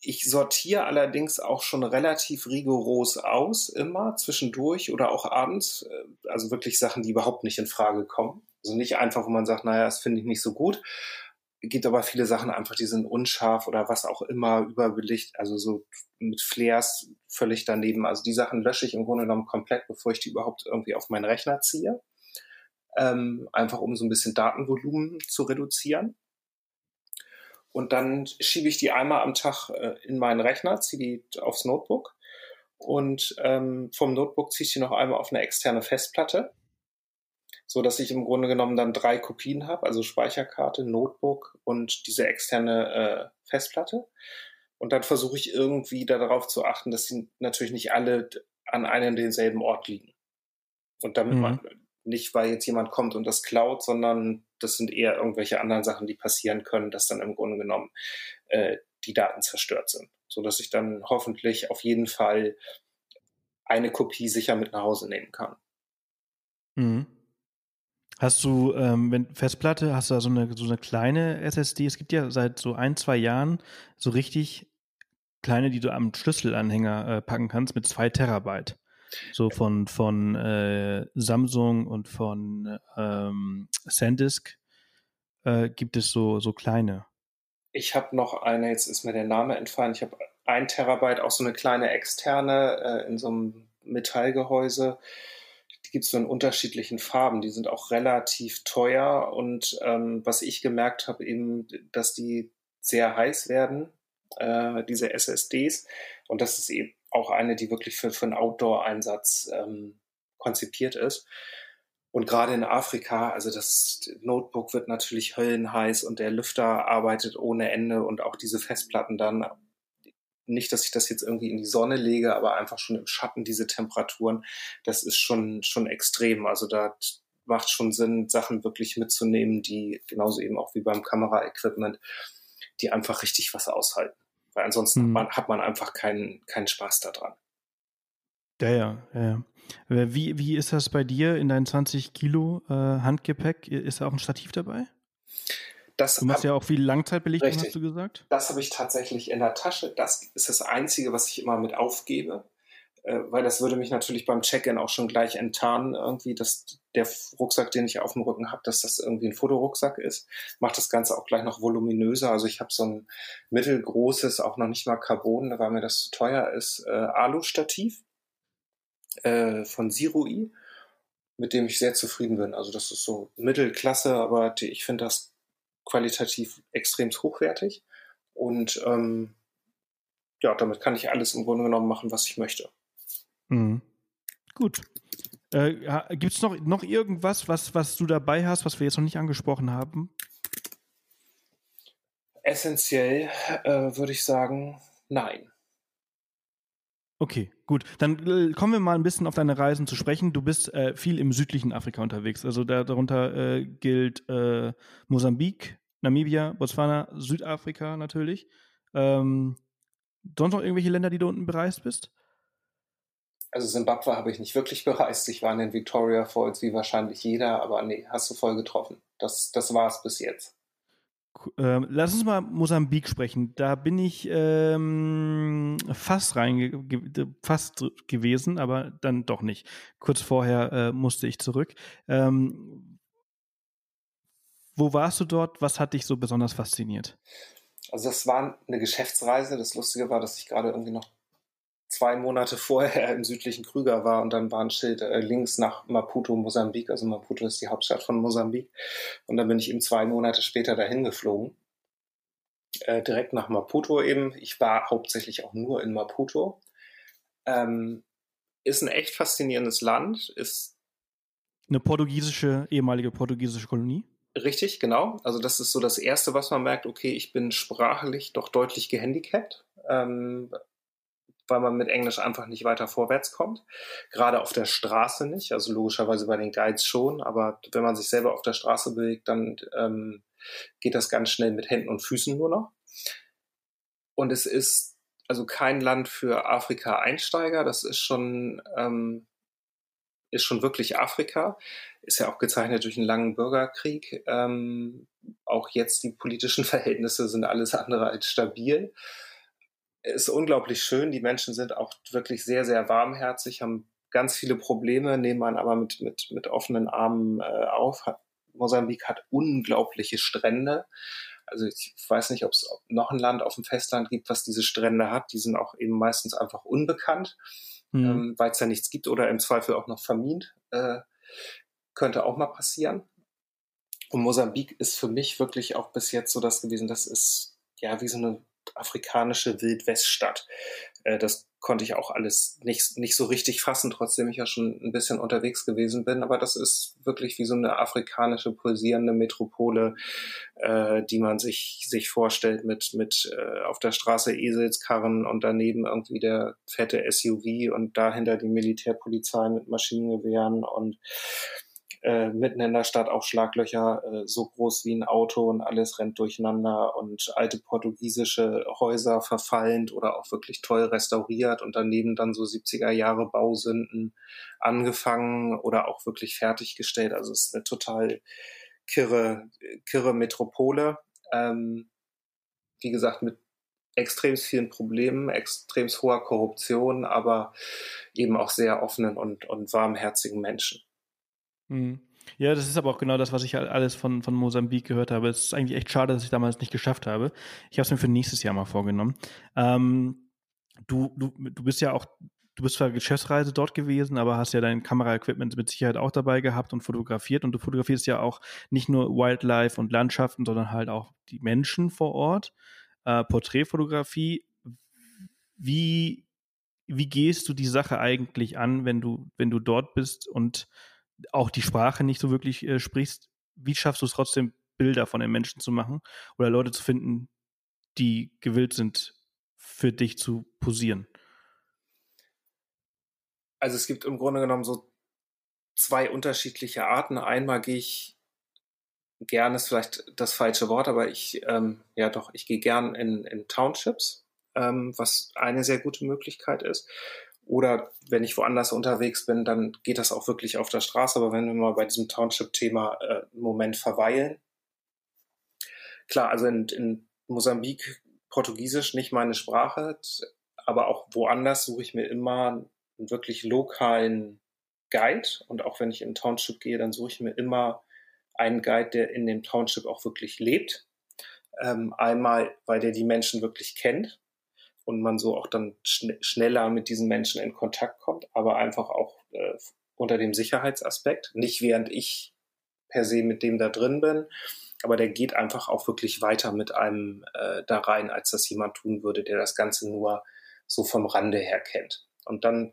Ich sortiere allerdings auch schon relativ rigoros aus, immer zwischendurch oder auch abends. Äh, also wirklich Sachen, die überhaupt nicht in Frage kommen. Also nicht einfach, wo man sagt, naja, das finde ich nicht so gut. Gibt aber viele Sachen einfach, die sind unscharf oder was auch immer, überbelicht, also so mit Flares völlig daneben. Also die Sachen lösche ich im Grunde genommen komplett, bevor ich die überhaupt irgendwie auf meinen Rechner ziehe. Ähm, einfach um so ein bisschen Datenvolumen zu reduzieren. Und dann schiebe ich die einmal am Tag äh, in meinen Rechner, ziehe die aufs Notebook. Und ähm, vom Notebook ziehe ich die noch einmal auf eine externe Festplatte, so dass ich im Grunde genommen dann drei Kopien habe, also Speicherkarte, Notebook und diese externe äh, Festplatte. Und dann versuche ich irgendwie darauf zu achten, dass sie natürlich nicht alle an einem denselben Ort liegen. Und damit mhm. man nicht, weil jetzt jemand kommt und das klaut, sondern das sind eher irgendwelche anderen Sachen, die passieren können, dass dann im Grunde genommen äh, die Daten zerstört sind. So dass ich dann hoffentlich auf jeden Fall eine Kopie sicher mit nach Hause nehmen kann. Mhm. Hast du, ähm, wenn Festplatte, hast du da so eine, so eine kleine SSD? Es gibt ja seit so ein, zwei Jahren so richtig kleine, die du am Schlüsselanhänger äh, packen kannst mit zwei Terabyte. So von, von äh, Samsung und von ähm, SanDisk äh, gibt es so, so kleine. Ich habe noch eine, jetzt ist mir der Name entfallen, ich habe ein Terabyte, auch so eine kleine externe äh, in so einem Metallgehäuse. Die gibt es so in unterschiedlichen Farben. Die sind auch relativ teuer und ähm, was ich gemerkt habe, eben, dass die sehr heiß werden, äh, diese SSDs. Und das ist eben auch eine, die wirklich für, für einen Outdoor-Einsatz ähm, konzipiert ist. Und gerade in Afrika, also das Notebook wird natürlich höllenheiß und der Lüfter arbeitet ohne Ende und auch diese Festplatten dann. Nicht, dass ich das jetzt irgendwie in die Sonne lege, aber einfach schon im Schatten diese Temperaturen, das ist schon, schon extrem. Also da macht schon Sinn, Sachen wirklich mitzunehmen, die genauso eben auch wie beim Kameraequipment, die einfach richtig was aushalten. Weil ansonsten mhm. hat, man, hat man einfach keinen, keinen Spaß daran. Ja, ja, ja. Wie, wie ist das bei dir in deinen 20 Kilo äh, Handgepäck? Ist da auch ein Stativ dabei? Das du machst hab, ja auch viel Langzeitbelichtung, richtig. hast du gesagt? Das habe ich tatsächlich in der Tasche. Das ist das Einzige, was ich immer mit aufgebe, äh, weil das würde mich natürlich beim Check-in auch schon gleich enttarnen, irgendwie, dass der Rucksack, den ich auf dem Rücken habe, dass das irgendwie ein Fotorucksack ist. Macht das Ganze auch gleich noch voluminöser. Also ich habe so ein mittelgroßes, auch noch nicht mal Carbon, weil mir das zu teuer ist, äh, Alu-Stativ äh, von Zirui, mit dem ich sehr zufrieden bin. Also das ist so Mittelklasse, aber die, ich finde das qualitativ extrem hochwertig. Und ähm, ja, damit kann ich alles im Grunde genommen machen, was ich möchte. Mhm. Gut. Äh, Gibt es noch, noch irgendwas, was, was du dabei hast, was wir jetzt noch nicht angesprochen haben? Essentiell äh, würde ich sagen, nein. Okay, gut. Dann äh, kommen wir mal ein bisschen auf deine Reisen zu sprechen. Du bist äh, viel im südlichen Afrika unterwegs. Also da, darunter äh, gilt äh, Mosambik, Namibia, Botswana, Südafrika natürlich. Ähm, sonst noch irgendwelche Länder, die du unten bereist bist? Also Simbabwe habe ich nicht wirklich bereist. Ich war in den Victoria Falls wie wahrscheinlich jeder, aber nee, hast du voll getroffen. Das, das war es bis jetzt. Ähm, lass uns mal Mosambik sprechen. Da bin ich ähm, fast rein fast gewesen, aber dann doch nicht. Kurz vorher äh, musste ich zurück. Ähm, wo warst du dort? Was hat dich so besonders fasziniert? Also das war eine Geschäftsreise. Das Lustige war, dass ich gerade irgendwie noch zwei Monate vorher im südlichen Krüger war und dann war ein Schild äh, links nach Maputo, Mosambik. Also Maputo ist die Hauptstadt von Mosambik. Und dann bin ich eben zwei Monate später dahin geflogen. Äh, direkt nach Maputo eben. Ich war hauptsächlich auch nur in Maputo. Ähm, ist ein echt faszinierendes Land. Ist eine portugiesische, ehemalige portugiesische Kolonie. Richtig, genau. Also das ist so das Erste, was man merkt, okay, ich bin sprachlich doch deutlich gehandicapt. Ähm, weil man mit Englisch einfach nicht weiter vorwärts kommt. Gerade auf der Straße nicht, also logischerweise bei den Guides schon, aber wenn man sich selber auf der Straße bewegt, dann ähm, geht das ganz schnell mit Händen und Füßen nur noch. Und es ist also kein Land für Afrika-Einsteiger, das ist schon, ähm, ist schon wirklich Afrika, ist ja auch gezeichnet durch einen langen Bürgerkrieg. Ähm, auch jetzt die politischen Verhältnisse sind alles andere als stabil ist unglaublich schön. Die Menschen sind auch wirklich sehr, sehr warmherzig, haben ganz viele Probleme, nehmen man aber mit, mit, mit offenen Armen äh, auf. Hat, Mosambik hat unglaubliche Strände. Also ich weiß nicht, ob es noch ein Land auf dem Festland gibt, was diese Strände hat. Die sind auch eben meistens einfach unbekannt, mhm. ähm, weil es ja nichts gibt oder im Zweifel auch noch vermint. Äh, könnte auch mal passieren. Und Mosambik ist für mich wirklich auch bis jetzt so das gewesen, das ist ja wie so eine afrikanische Wildweststadt. Äh, das konnte ich auch alles nicht, nicht so richtig fassen, trotzdem ich ja schon ein bisschen unterwegs gewesen bin. Aber das ist wirklich wie so eine afrikanische pulsierende Metropole, äh, die man sich, sich vorstellt mit, mit äh, auf der Straße Eselskarren und daneben irgendwie der fette SUV und dahinter die Militärpolizei mit Maschinengewehren und äh, mitten in der Stadt auch Schlaglöcher äh, so groß wie ein Auto und alles rennt durcheinander und alte portugiesische Häuser verfallend oder auch wirklich toll restauriert und daneben dann so 70er Jahre Bausünden angefangen oder auch wirklich fertiggestellt. Also es ist eine total kirre, kirre Metropole. Ähm, wie gesagt, mit extrem vielen Problemen, extrem hoher Korruption, aber eben auch sehr offenen und, und warmherzigen Menschen. Mhm. Ja, das ist aber auch genau das, was ich alles von, von Mosambik gehört habe. Es ist eigentlich echt schade, dass ich damals nicht geschafft habe. Ich habe es mir für nächstes Jahr mal vorgenommen. Ähm, du, du, du bist ja auch, du bist zwar Geschäftsreise dort gewesen, aber hast ja dein Kameraequipment mit Sicherheit auch dabei gehabt und fotografiert. Und du fotografierst ja auch nicht nur Wildlife und Landschaften, sondern halt auch die Menschen vor Ort. Äh, Porträtfotografie. Wie, wie gehst du die Sache eigentlich an, wenn du, wenn du dort bist und auch die Sprache nicht so wirklich äh, sprichst, wie schaffst du es trotzdem, Bilder von den Menschen zu machen oder Leute zu finden, die gewillt sind, für dich zu posieren? Also es gibt im Grunde genommen so zwei unterschiedliche Arten. Einmal gehe ich gern ist vielleicht das falsche Wort, aber ich ähm, ja doch, ich gehe gern in, in Townships, ähm, was eine sehr gute Möglichkeit ist. Oder wenn ich woanders unterwegs bin, dann geht das auch wirklich auf der Straße. Aber wenn wir mal bei diesem Township-Thema äh, einen Moment verweilen. Klar, also in, in Mosambik Portugiesisch nicht meine Sprache, aber auch woanders suche ich mir immer einen wirklich lokalen Guide. Und auch wenn ich in Township gehe, dann suche ich mir immer einen Guide, der in dem Township auch wirklich lebt. Ähm, einmal, weil der die Menschen wirklich kennt und man so auch dann schn schneller mit diesen Menschen in Kontakt kommt, aber einfach auch äh, unter dem Sicherheitsaspekt. Nicht während ich per se mit dem da drin bin, aber der geht einfach auch wirklich weiter mit einem äh, da rein, als das jemand tun würde, der das Ganze nur so vom Rande her kennt. Und dann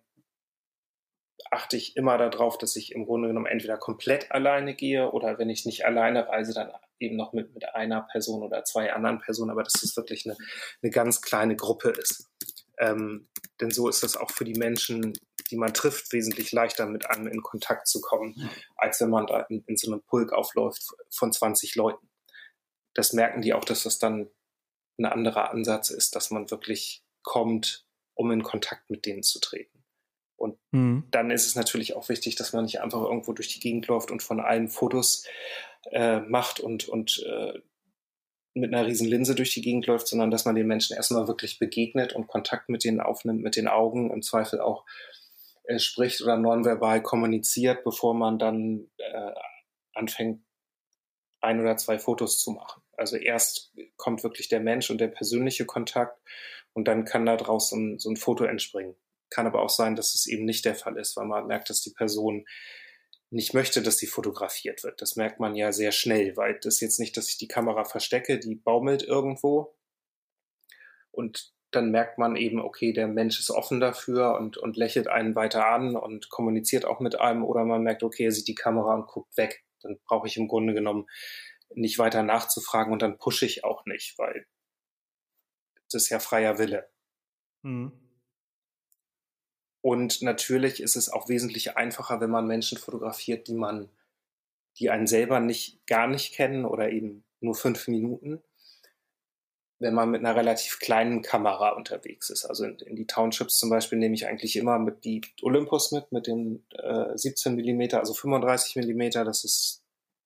achte ich immer darauf, dass ich im Grunde genommen entweder komplett alleine gehe oder wenn ich nicht alleine reise, dann eben noch mit, mit einer Person oder zwei anderen Personen, aber dass es wirklich eine, eine ganz kleine Gruppe ist. Ähm, denn so ist das auch für die Menschen, die man trifft, wesentlich leichter mit einem in Kontakt zu kommen, als wenn man da in, in so einem Pulk aufläuft von 20 Leuten. Das merken die auch, dass das dann ein anderer Ansatz ist, dass man wirklich kommt, um in Kontakt mit denen zu treten. Und mhm. dann ist es natürlich auch wichtig, dass man nicht einfach irgendwo durch die Gegend läuft und von allen Fotos äh, macht und, und äh, mit einer riesen Linse durch die Gegend läuft, sondern dass man den Menschen erstmal wirklich begegnet und Kontakt mit denen aufnimmt, mit den Augen, im Zweifel auch äh, spricht oder nonverbal kommuniziert, bevor man dann äh, anfängt, ein oder zwei Fotos zu machen. Also erst kommt wirklich der Mensch und der persönliche Kontakt und dann kann da draußen so ein Foto entspringen. Kann aber auch sein, dass es eben nicht der Fall ist, weil man merkt, dass die Person nicht möchte, dass sie fotografiert wird. Das merkt man ja sehr schnell, weil das jetzt nicht, dass ich die Kamera verstecke, die baumelt irgendwo. Und dann merkt man eben, okay, der Mensch ist offen dafür und, und lächelt einen weiter an und kommuniziert auch mit einem. Oder man merkt, okay, er sieht die Kamera und guckt weg. Dann brauche ich im Grunde genommen nicht weiter nachzufragen und dann pushe ich auch nicht, weil das ist ja freier Wille. Mhm. Und natürlich ist es auch wesentlich einfacher, wenn man Menschen fotografiert, die man, die einen selber nicht, gar nicht kennen oder eben nur fünf Minuten, wenn man mit einer relativ kleinen Kamera unterwegs ist. Also in, in die Townships zum Beispiel nehme ich eigentlich immer mit die Olympus mit, mit den äh, 17 Millimeter, also 35 Millimeter. Das ist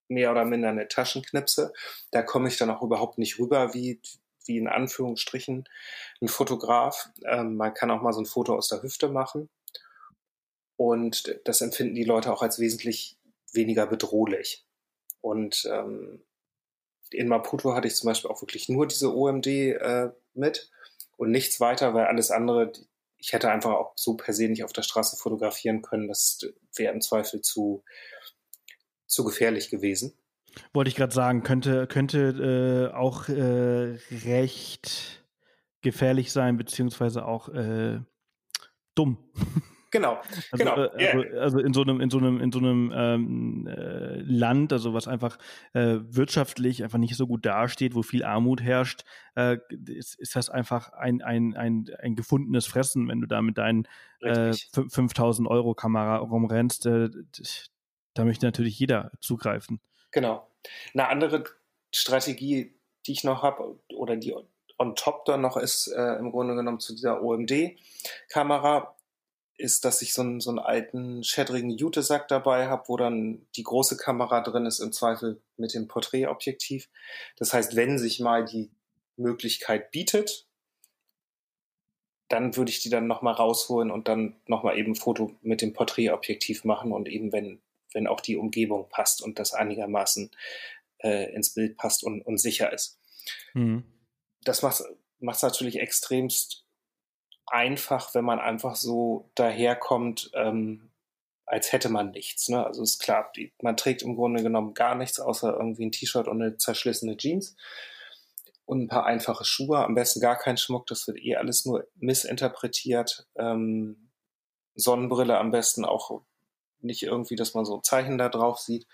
mehr oder minder eine Taschenknipse. Da komme ich dann auch überhaupt nicht rüber wie, wie in Anführungsstrichen ein Fotograf. Ähm, man kann auch mal so ein Foto aus der Hüfte machen. Und das empfinden die Leute auch als wesentlich weniger bedrohlich. Und ähm, in Maputo hatte ich zum Beispiel auch wirklich nur diese OMD äh, mit und nichts weiter, weil alles andere, ich hätte einfach auch so per se nicht auf der Straße fotografieren können. Das wäre im Zweifel zu, zu gefährlich gewesen. Wollte ich gerade sagen, könnte, könnte äh, auch äh, recht gefährlich sein, beziehungsweise auch äh, dumm. Genau, also, genau. Äh, also, yeah. also, in so einem, in so einem, in so einem ähm, äh, Land, also was einfach äh, wirtschaftlich einfach nicht so gut dasteht, wo viel Armut herrscht, äh, ist, ist das einfach ein, ein, ein, ein gefundenes Fressen, wenn du da mit deinen äh, 5000 Euro Kamera rumrennst. Äh, da möchte natürlich jeder zugreifen. Genau. Eine andere Strategie, die ich noch habe, oder die on top dann noch ist, äh, im Grunde genommen zu dieser OMD-Kamera, ist, dass ich so einen, so einen alten, schädrigen Jutesack dabei habe, wo dann die große Kamera drin ist, im Zweifel mit dem Porträtobjektiv. Das heißt, wenn sich mal die Möglichkeit bietet, dann würde ich die dann nochmal rausholen und dann nochmal eben ein Foto mit dem Porträtobjektiv machen und eben, wenn, wenn auch die Umgebung passt und das einigermaßen äh, ins Bild passt und, und sicher ist. Mhm. Das macht es natürlich extremst einfach, wenn man einfach so daherkommt, ähm, als hätte man nichts. Ne? Also ist klar, die, man trägt im Grunde genommen gar nichts, außer irgendwie ein T-Shirt und eine zerschlissene Jeans und ein paar einfache Schuhe, am besten gar kein Schmuck, das wird eh alles nur missinterpretiert. Ähm, Sonnenbrille am besten auch nicht irgendwie, dass man so Zeichen da drauf sieht,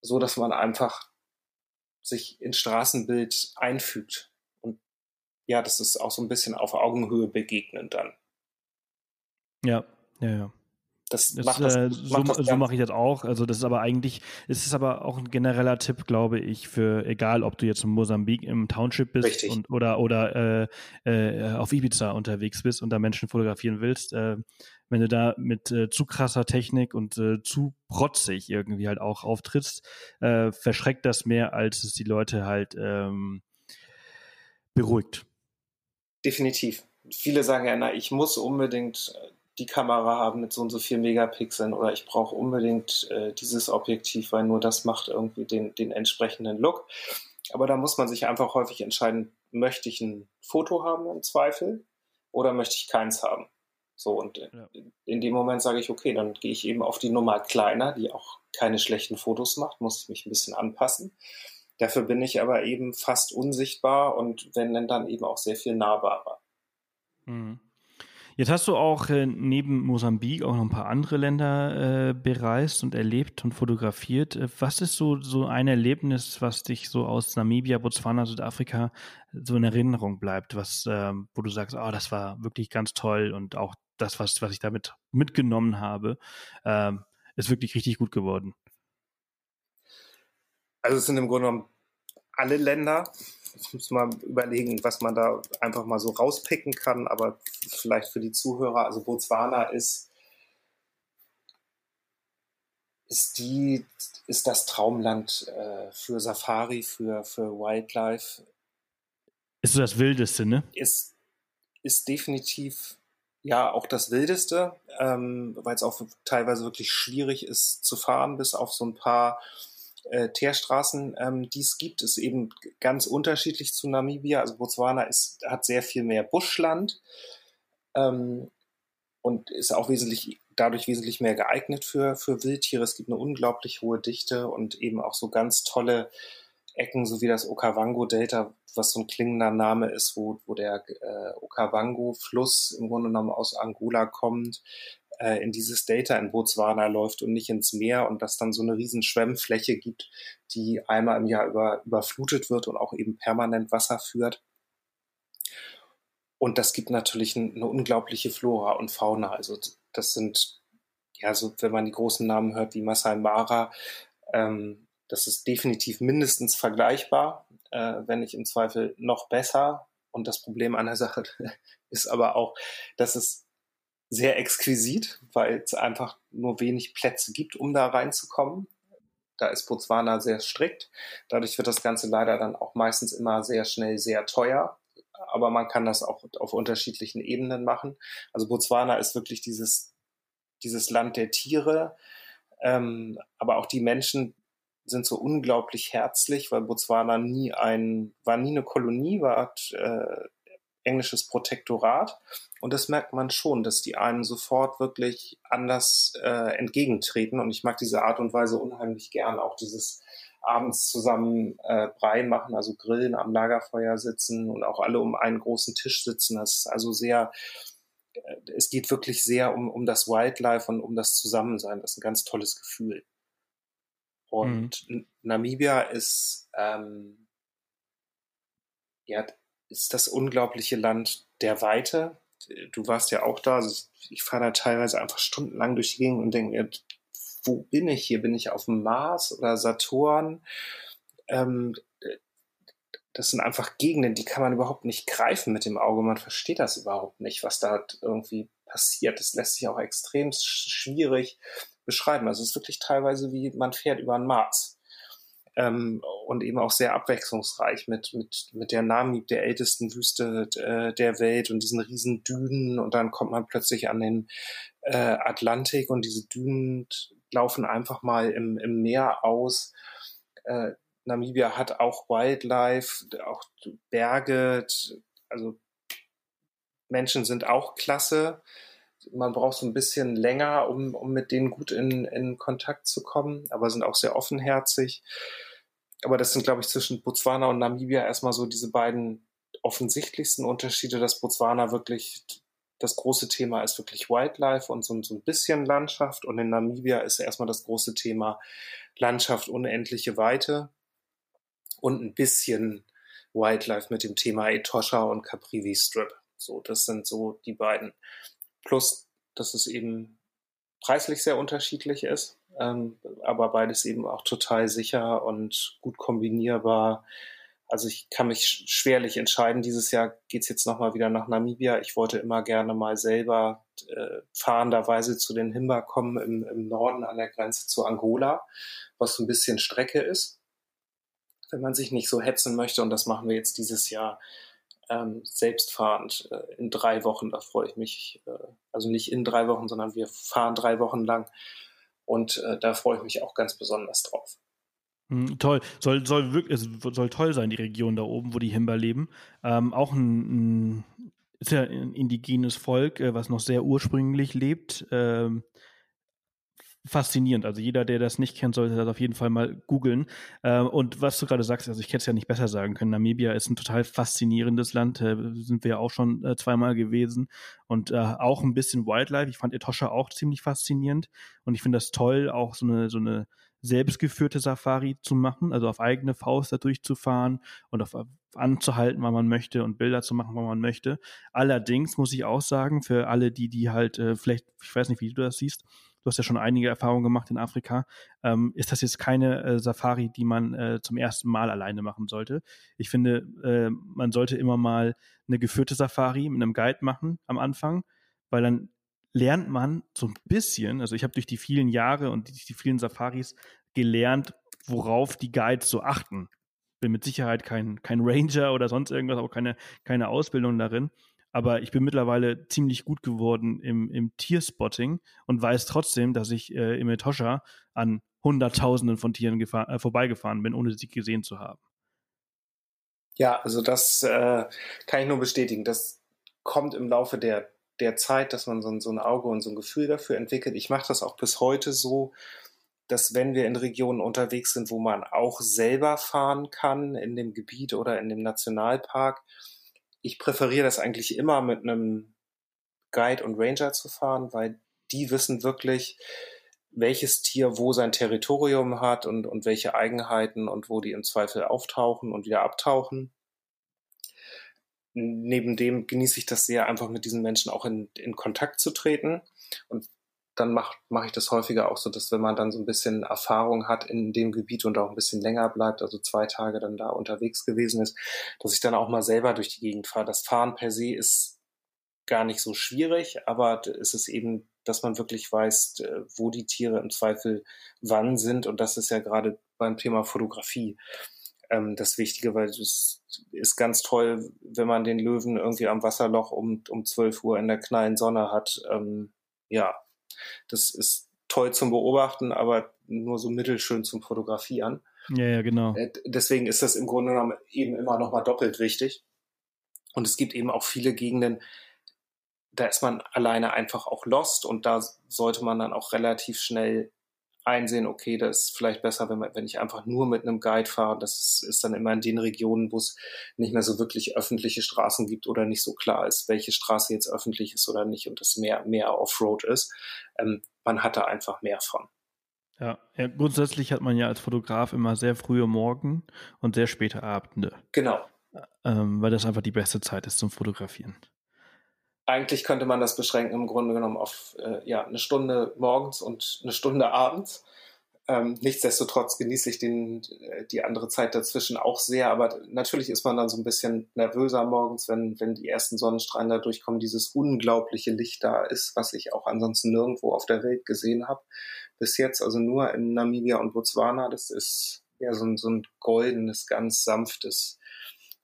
so dass man einfach sich ins Straßenbild einfügt ja, das ist auch so ein bisschen auf Augenhöhe begegnen dann. Ja, ja, ja. Das, das, macht das, äh, so, macht das so mache ich das auch. Also das ist aber eigentlich, es ist aber auch ein genereller Tipp, glaube ich, für egal, ob du jetzt in Mosambik im Township bist und, oder oder äh, äh, auf Ibiza unterwegs bist und da Menschen fotografieren willst. Äh, wenn du da mit äh, zu krasser Technik und äh, zu protzig irgendwie halt auch auftrittst, äh, verschreckt das mehr, als es die Leute halt ähm, beruhigt. Definitiv. Viele sagen ja, na, ich muss unbedingt äh, die Kamera haben mit so und so viel Megapixeln oder ich brauche unbedingt äh, dieses Objektiv, weil nur das macht irgendwie den, den entsprechenden Look. Aber da muss man sich einfach häufig entscheiden, möchte ich ein Foto haben im Zweifel oder möchte ich keins haben? So, und ja. in dem Moment sage ich, okay, dann gehe ich eben auf die Nummer kleiner, die auch keine schlechten Fotos macht, muss ich mich ein bisschen anpassen. Dafür bin ich aber eben fast unsichtbar und wenn dann eben auch sehr viel nahbarer. Mhm. Jetzt hast du auch äh, neben Mosambik auch noch ein paar andere Länder äh, bereist und erlebt und fotografiert. Äh, was ist so, so ein Erlebnis, was dich so aus Namibia, Botswana, Südafrika so in Erinnerung bleibt, was, äh, wo du sagst, oh, das war wirklich ganz toll und auch das, was, was ich damit mitgenommen habe, äh, ist wirklich richtig gut geworden? Also es sind im Grunde genommen alle Länder. Ich muss mal überlegen, was man da einfach mal so rauspicken kann, aber vielleicht für die Zuhörer, also Botswana ist, ist die, ist das Traumland äh, für Safari, für, für Wildlife. Ist so das Wildeste, ne? Ist, ist definitiv ja auch das Wildeste, ähm, weil es auch teilweise wirklich schwierig ist zu fahren, bis auf so ein paar äh, Teerstraßen, ähm, die es gibt, ist eben ganz unterschiedlich zu Namibia. Also Botswana ist, hat sehr viel mehr Buschland ähm, und ist auch wesentlich dadurch wesentlich mehr geeignet für, für Wildtiere. Es gibt eine unglaublich hohe Dichte und eben auch so ganz tolle Ecken, so wie das Okavango-Delta, was so ein klingender Name ist, wo, wo der äh, Okavango-Fluss im Grunde genommen aus Angola kommt, äh, in dieses Delta in Botswana läuft und nicht ins Meer und dass dann so eine riesen Schwemmfläche gibt, die einmal im Jahr über, überflutet wird und auch eben permanent Wasser führt. Und das gibt natürlich eine unglaubliche Flora und Fauna. Also das sind, ja, so wenn man die großen Namen hört wie Masai Mara, ähm, das ist definitiv mindestens vergleichbar, äh, wenn nicht im Zweifel noch besser. Und das Problem an der Sache ist aber auch, dass es sehr exquisit, weil es einfach nur wenig Plätze gibt, um da reinzukommen. Da ist Botswana sehr strikt. Dadurch wird das Ganze leider dann auch meistens immer sehr schnell sehr teuer. Aber man kann das auch auf unterschiedlichen Ebenen machen. Also Botswana ist wirklich dieses, dieses Land der Tiere. Ähm, aber auch die Menschen sind so unglaublich herzlich, weil Botswana nie ein, war nie eine Kolonie, war äh, englisches Protektorat. Und das merkt man schon, dass die einem sofort wirklich anders äh, entgegentreten. Und ich mag diese Art und Weise unheimlich gern. Auch dieses abends zusammen äh, Brei machen, also grillen, am Lagerfeuer sitzen und auch alle um einen großen Tisch sitzen. Das ist also sehr, äh, es geht wirklich sehr um, um das Wildlife und um das Zusammensein. Das ist ein ganz tolles Gefühl. Und mhm. Namibia ist, ähm, ja, ist das unglaubliche Land der Weite. Du warst ja auch da. Also ich fahre da teilweise einfach stundenlang durch die Gegend und denke mir, wo bin ich hier? Bin ich auf dem Mars oder Saturn? Ähm, das sind einfach Gegenden, die kann man überhaupt nicht greifen mit dem Auge. Man versteht das überhaupt nicht, was da irgendwie passiert. Das lässt sich auch extrem schwierig beschreiben. Also es ist wirklich teilweise wie man fährt über einen Mars ähm, und eben auch sehr abwechslungsreich mit, mit, mit der Namib, der ältesten Wüste äh, der Welt und diesen riesen Dünen und dann kommt man plötzlich an den äh, Atlantik und diese Dünen laufen einfach mal im, im Meer aus. Äh, Namibia hat auch Wildlife, auch Berge, also Menschen sind auch klasse. Man braucht so ein bisschen länger, um, um mit denen gut in, in Kontakt zu kommen, aber sind auch sehr offenherzig aber das sind, glaube ich, zwischen Botswana und Namibia erstmal so diese beiden offensichtlichsten Unterschiede, dass Botswana wirklich das große Thema ist wirklich Wildlife und so, so ein bisschen Landschaft und in Namibia ist erstmal das große Thema Landschaft, unendliche Weite und ein bisschen Wildlife mit dem Thema Etosha und Caprivi Strip. So, das sind so die beiden. Plus, dass es eben preislich sehr unterschiedlich ist, ähm, aber beides eben auch total sicher und gut kombinierbar. Also ich kann mich schwerlich entscheiden. Dieses Jahr geht's jetzt nochmal wieder nach Namibia. Ich wollte immer gerne mal selber äh, fahrenderweise zu den Himba kommen im, im Norden an der Grenze zu Angola, was so ein bisschen Strecke ist, wenn man sich nicht so hetzen möchte. Und das machen wir jetzt dieses Jahr ähm, selbstfahrend äh, in drei Wochen. Da freue ich mich. Äh, also nicht in drei Wochen, sondern wir fahren drei Wochen lang. Und äh, da freue ich mich auch ganz besonders drauf. Mm, toll, soll, soll wirklich, soll toll sein, die Region da oben, wo die Himber leben. Ähm, auch ein, ein, ist ja ein indigenes Volk, äh, was noch sehr ursprünglich lebt. Ähm, faszinierend. Also jeder, der das nicht kennt, sollte das auf jeden Fall mal googeln. Äh, und was du gerade sagst, also ich hätte es ja nicht besser sagen können. Namibia ist ein total faszinierendes Land. Äh, sind wir ja auch schon äh, zweimal gewesen. Und äh, auch ein bisschen Wildlife. Ich fand Etosha auch ziemlich faszinierend. Und ich finde das toll, auch so eine, so eine selbstgeführte Safari zu machen, also auf eigene Faust da durchzufahren und auf anzuhalten, wann man möchte und Bilder zu machen, wann man möchte. Allerdings muss ich auch sagen, für alle, die, die halt äh, vielleicht, ich weiß nicht, wie du das siehst, du hast ja schon einige Erfahrungen gemacht in Afrika, ähm, ist das jetzt keine äh, Safari, die man äh, zum ersten Mal alleine machen sollte. Ich finde, äh, man sollte immer mal eine geführte Safari mit einem Guide machen am Anfang, weil dann lernt man so ein bisschen, also ich habe durch die vielen Jahre und die, die vielen Safaris gelernt, worauf die Guides so achten. Bin mit Sicherheit kein, kein Ranger oder sonst irgendwas, auch keine, keine Ausbildung darin aber ich bin mittlerweile ziemlich gut geworden im, im Tierspotting und weiß trotzdem, dass ich äh, im Etosha an Hunderttausenden von Tieren äh, vorbeigefahren bin, ohne sie gesehen zu haben. Ja, also das äh, kann ich nur bestätigen. Das kommt im Laufe der, der Zeit, dass man so, so ein Auge und so ein Gefühl dafür entwickelt. Ich mache das auch bis heute so, dass wenn wir in Regionen unterwegs sind, wo man auch selber fahren kann, in dem Gebiet oder in dem Nationalpark, ich präferiere das eigentlich immer mit einem Guide und Ranger zu fahren, weil die wissen wirklich, welches Tier wo sein Territorium hat und, und welche Eigenheiten und wo die im Zweifel auftauchen und wieder abtauchen. Neben dem genieße ich das sehr, einfach mit diesen Menschen auch in, in Kontakt zu treten. Und dann mache mach ich das häufiger auch so, dass wenn man dann so ein bisschen Erfahrung hat in dem Gebiet und auch ein bisschen länger bleibt, also zwei Tage dann da unterwegs gewesen ist, dass ich dann auch mal selber durch die Gegend fahre. Das Fahren per se ist gar nicht so schwierig, aber es ist eben, dass man wirklich weiß, wo die Tiere im Zweifel wann sind. Und das ist ja gerade beim Thema Fotografie ähm, das Wichtige, weil es ist ganz toll, wenn man den Löwen irgendwie am Wasserloch um, um 12 Uhr in der knallen Sonne hat. Ähm, ja, das ist toll zum Beobachten, aber nur so mittelschön zum Fotografieren. Ja, ja, genau. Äh, deswegen ist das im Grunde genommen eben immer noch mal doppelt wichtig. Und es gibt eben auch viele Gegenden, da ist man alleine einfach auch lost und da sollte man dann auch relativ schnell einsehen, okay, das ist vielleicht besser, wenn, man, wenn ich einfach nur mit einem Guide fahre. Das ist dann immer in den Regionen, wo es nicht mehr so wirklich öffentliche Straßen gibt oder nicht so klar ist, welche Straße jetzt öffentlich ist oder nicht und das mehr, mehr Offroad ist. Ähm, man hat da einfach mehr von. Ja, ja, grundsätzlich hat man ja als Fotograf immer sehr frühe Morgen und sehr späte Abende. Genau. Ähm, weil das einfach die beste Zeit ist zum Fotografieren eigentlich könnte man das beschränken im Grunde genommen auf äh, ja, eine Stunde morgens und eine Stunde abends. Ähm, nichtsdestotrotz genieße ich den, äh, die andere Zeit dazwischen auch sehr, aber natürlich ist man dann so ein bisschen nervöser morgens, wenn, wenn die ersten Sonnenstrahlen da durchkommen, dieses unglaubliche Licht da ist, was ich auch ansonsten nirgendwo auf der Welt gesehen habe bis jetzt, also nur in Namibia und Botswana. Das ist ja so ein, so ein goldenes, ganz sanftes,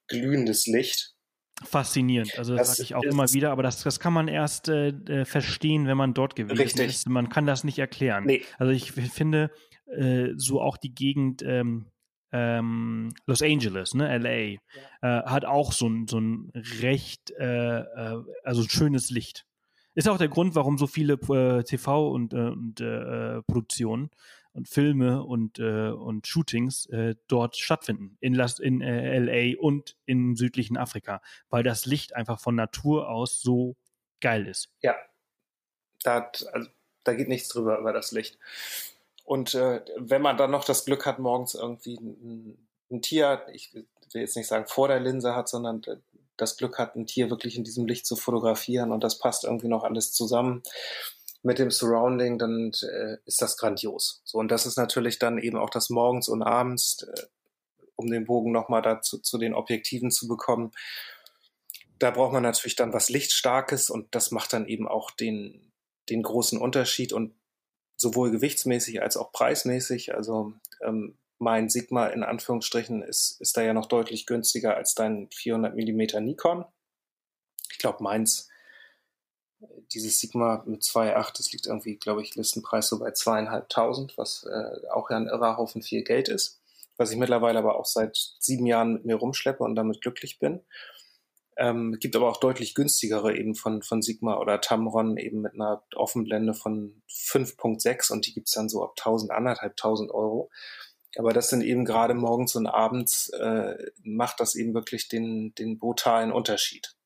glühendes Licht faszinierend. Also das, das sage ich auch immer wieder, aber das, das kann man erst äh, äh, verstehen, wenn man dort gewesen richtig. ist. Man kann das nicht erklären. Nee. Also ich finde, äh, so auch die Gegend ähm, ähm, Los Angeles, ne, LA, ja. äh, hat auch so ein, so ein recht, äh, äh, also schönes Licht. Ist auch der Grund, warum so viele äh, TV und, äh, und äh, Produktionen und Filme und, äh, und Shootings äh, dort stattfinden. In, Las, in äh, LA und in südlichen Afrika. Weil das Licht einfach von Natur aus so geil ist. Ja. Da, also, da geht nichts drüber über das Licht. Und äh, wenn man dann noch das Glück hat, morgens irgendwie ein, ein Tier, ich will jetzt nicht sagen vor der Linse hat, sondern das Glück hat, ein Tier wirklich in diesem Licht zu fotografieren und das passt irgendwie noch alles zusammen, mit dem Surrounding, dann äh, ist das grandios. So, und das ist natürlich dann eben auch das morgens und abends, äh, um den Bogen nochmal dazu zu den Objektiven zu bekommen. Da braucht man natürlich dann was Lichtstarkes und das macht dann eben auch den, den großen Unterschied und sowohl gewichtsmäßig als auch preismäßig. Also ähm, mein Sigma in Anführungsstrichen ist, ist da ja noch deutlich günstiger als dein 400 Millimeter Nikon. Ich glaube, meins dieses Sigma mit 2,8, das liegt irgendwie, glaube ich, Listenpreis so bei zweieinhalbtausend, was äh, auch ja ein irrer Haufen viel Geld ist, was ich mittlerweile aber auch seit sieben Jahren mit mir rumschleppe und damit glücklich bin. Ähm, gibt aber auch deutlich günstigere eben von, von Sigma oder Tamron eben mit einer Offenblende von 5.6 und die gibt's dann so ab 1000, anderthalbtausend Euro. Aber das sind eben gerade morgens und abends äh, macht das eben wirklich den, den brutalen Unterschied.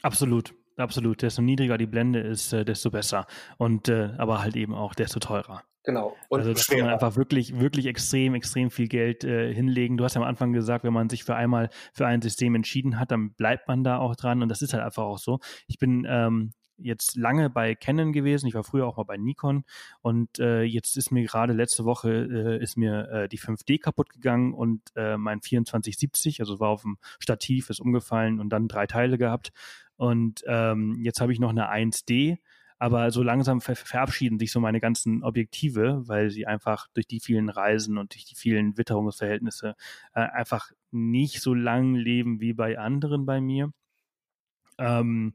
Absolut. Absolut, desto niedriger die Blende ist, äh, desto besser. Und äh, aber halt eben auch desto teurer. Genau. Und also da kann man einfach wirklich, wirklich extrem, extrem viel Geld äh, hinlegen. Du hast ja am Anfang gesagt, wenn man sich für einmal für ein System entschieden hat, dann bleibt man da auch dran. Und das ist halt einfach auch so. Ich bin ähm, jetzt lange bei Canon gewesen. Ich war früher auch mal bei Nikon und äh, jetzt ist mir gerade letzte Woche äh, ist mir äh, die 5D kaputt gegangen und äh, mein 2470, also war auf dem Stativ, ist umgefallen und dann drei Teile gehabt und ähm, jetzt habe ich noch eine 1D, aber so langsam ver verabschieden sich so meine ganzen Objektive, weil sie einfach durch die vielen Reisen und durch die vielen Witterungsverhältnisse äh, einfach nicht so lang leben wie bei anderen bei mir. Ähm,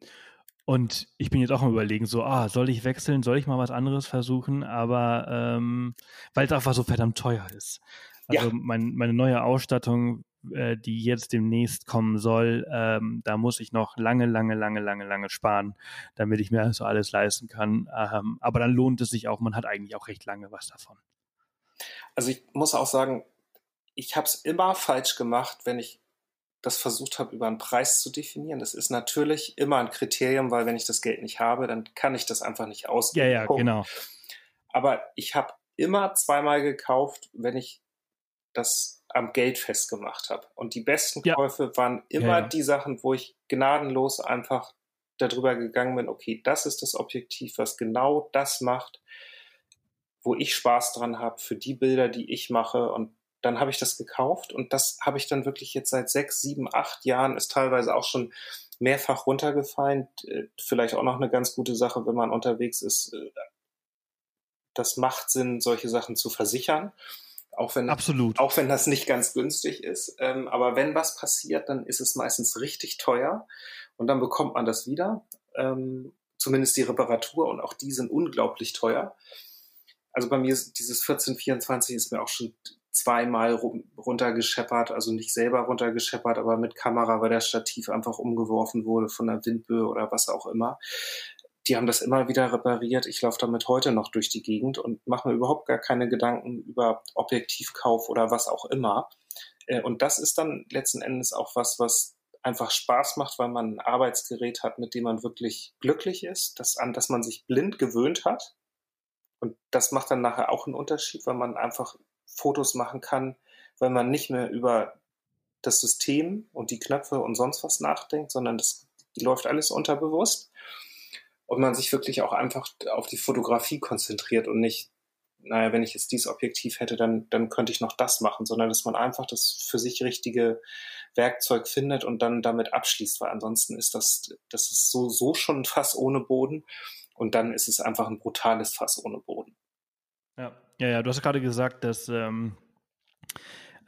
und ich bin jetzt auch am überlegen, so, ah, soll ich wechseln, soll ich mal was anderes versuchen, aber ähm, weil es einfach so verdammt teuer ist. Also ja. mein, meine neue Ausstattung äh, die jetzt demnächst kommen soll, ähm, da muss ich noch lange, lange, lange, lange, lange sparen, damit ich mir also alles leisten kann. Ähm, aber dann lohnt es sich auch, man hat eigentlich auch recht lange was davon. Also ich muss auch sagen, ich habe es immer falsch gemacht, wenn ich das versucht habe, über einen Preis zu definieren. Das ist natürlich immer ein Kriterium, weil wenn ich das Geld nicht habe, dann kann ich das einfach nicht ausgeben. Ja, ja, genau. Aber ich habe immer zweimal gekauft, wenn ich das am Geld festgemacht habe. Und die besten ja. Käufe waren immer ja, ja. die Sachen, wo ich gnadenlos einfach darüber gegangen bin, okay, das ist das Objektiv, was genau das macht, wo ich Spaß dran habe für die Bilder, die ich mache. Und dann habe ich das gekauft und das habe ich dann wirklich jetzt seit sechs, sieben, acht Jahren, ist teilweise auch schon mehrfach runtergefallen. Äh, vielleicht auch noch eine ganz gute Sache, wenn man unterwegs ist. Äh, das macht Sinn, solche Sachen zu versichern. Auch wenn, Absolut. Auch wenn das nicht ganz günstig ist. Ähm, aber wenn was passiert, dann ist es meistens richtig teuer und dann bekommt man das wieder. Ähm, zumindest die Reparatur und auch die sind unglaublich teuer. Also bei mir ist dieses 1424 ist mir auch schon zweimal runtergescheppert, also nicht selber runtergescheppert, aber mit Kamera, weil der Stativ einfach umgeworfen wurde von der Windböe oder was auch immer die haben das immer wieder repariert. Ich laufe damit heute noch durch die Gegend und mache mir überhaupt gar keine Gedanken über Objektivkauf oder was auch immer. Äh, und das ist dann letzten Endes auch was, was einfach Spaß macht, weil man ein Arbeitsgerät hat, mit dem man wirklich glücklich ist, das an das man sich blind gewöhnt hat. Und das macht dann nachher auch einen Unterschied, weil man einfach Fotos machen kann, weil man nicht mehr über das System und die Knöpfe und sonst was nachdenkt, sondern das läuft alles unterbewusst und man sich wirklich auch einfach auf die Fotografie konzentriert und nicht, naja, wenn ich jetzt dieses Objektiv hätte, dann, dann könnte ich noch das machen, sondern dass man einfach das für sich richtige Werkzeug findet und dann damit abschließt, weil ansonsten ist das, das ist so, so schon ein Fass ohne Boden und dann ist es einfach ein brutales Fass ohne Boden. Ja, ja, ja, du hast gerade gesagt, dass ähm, äh,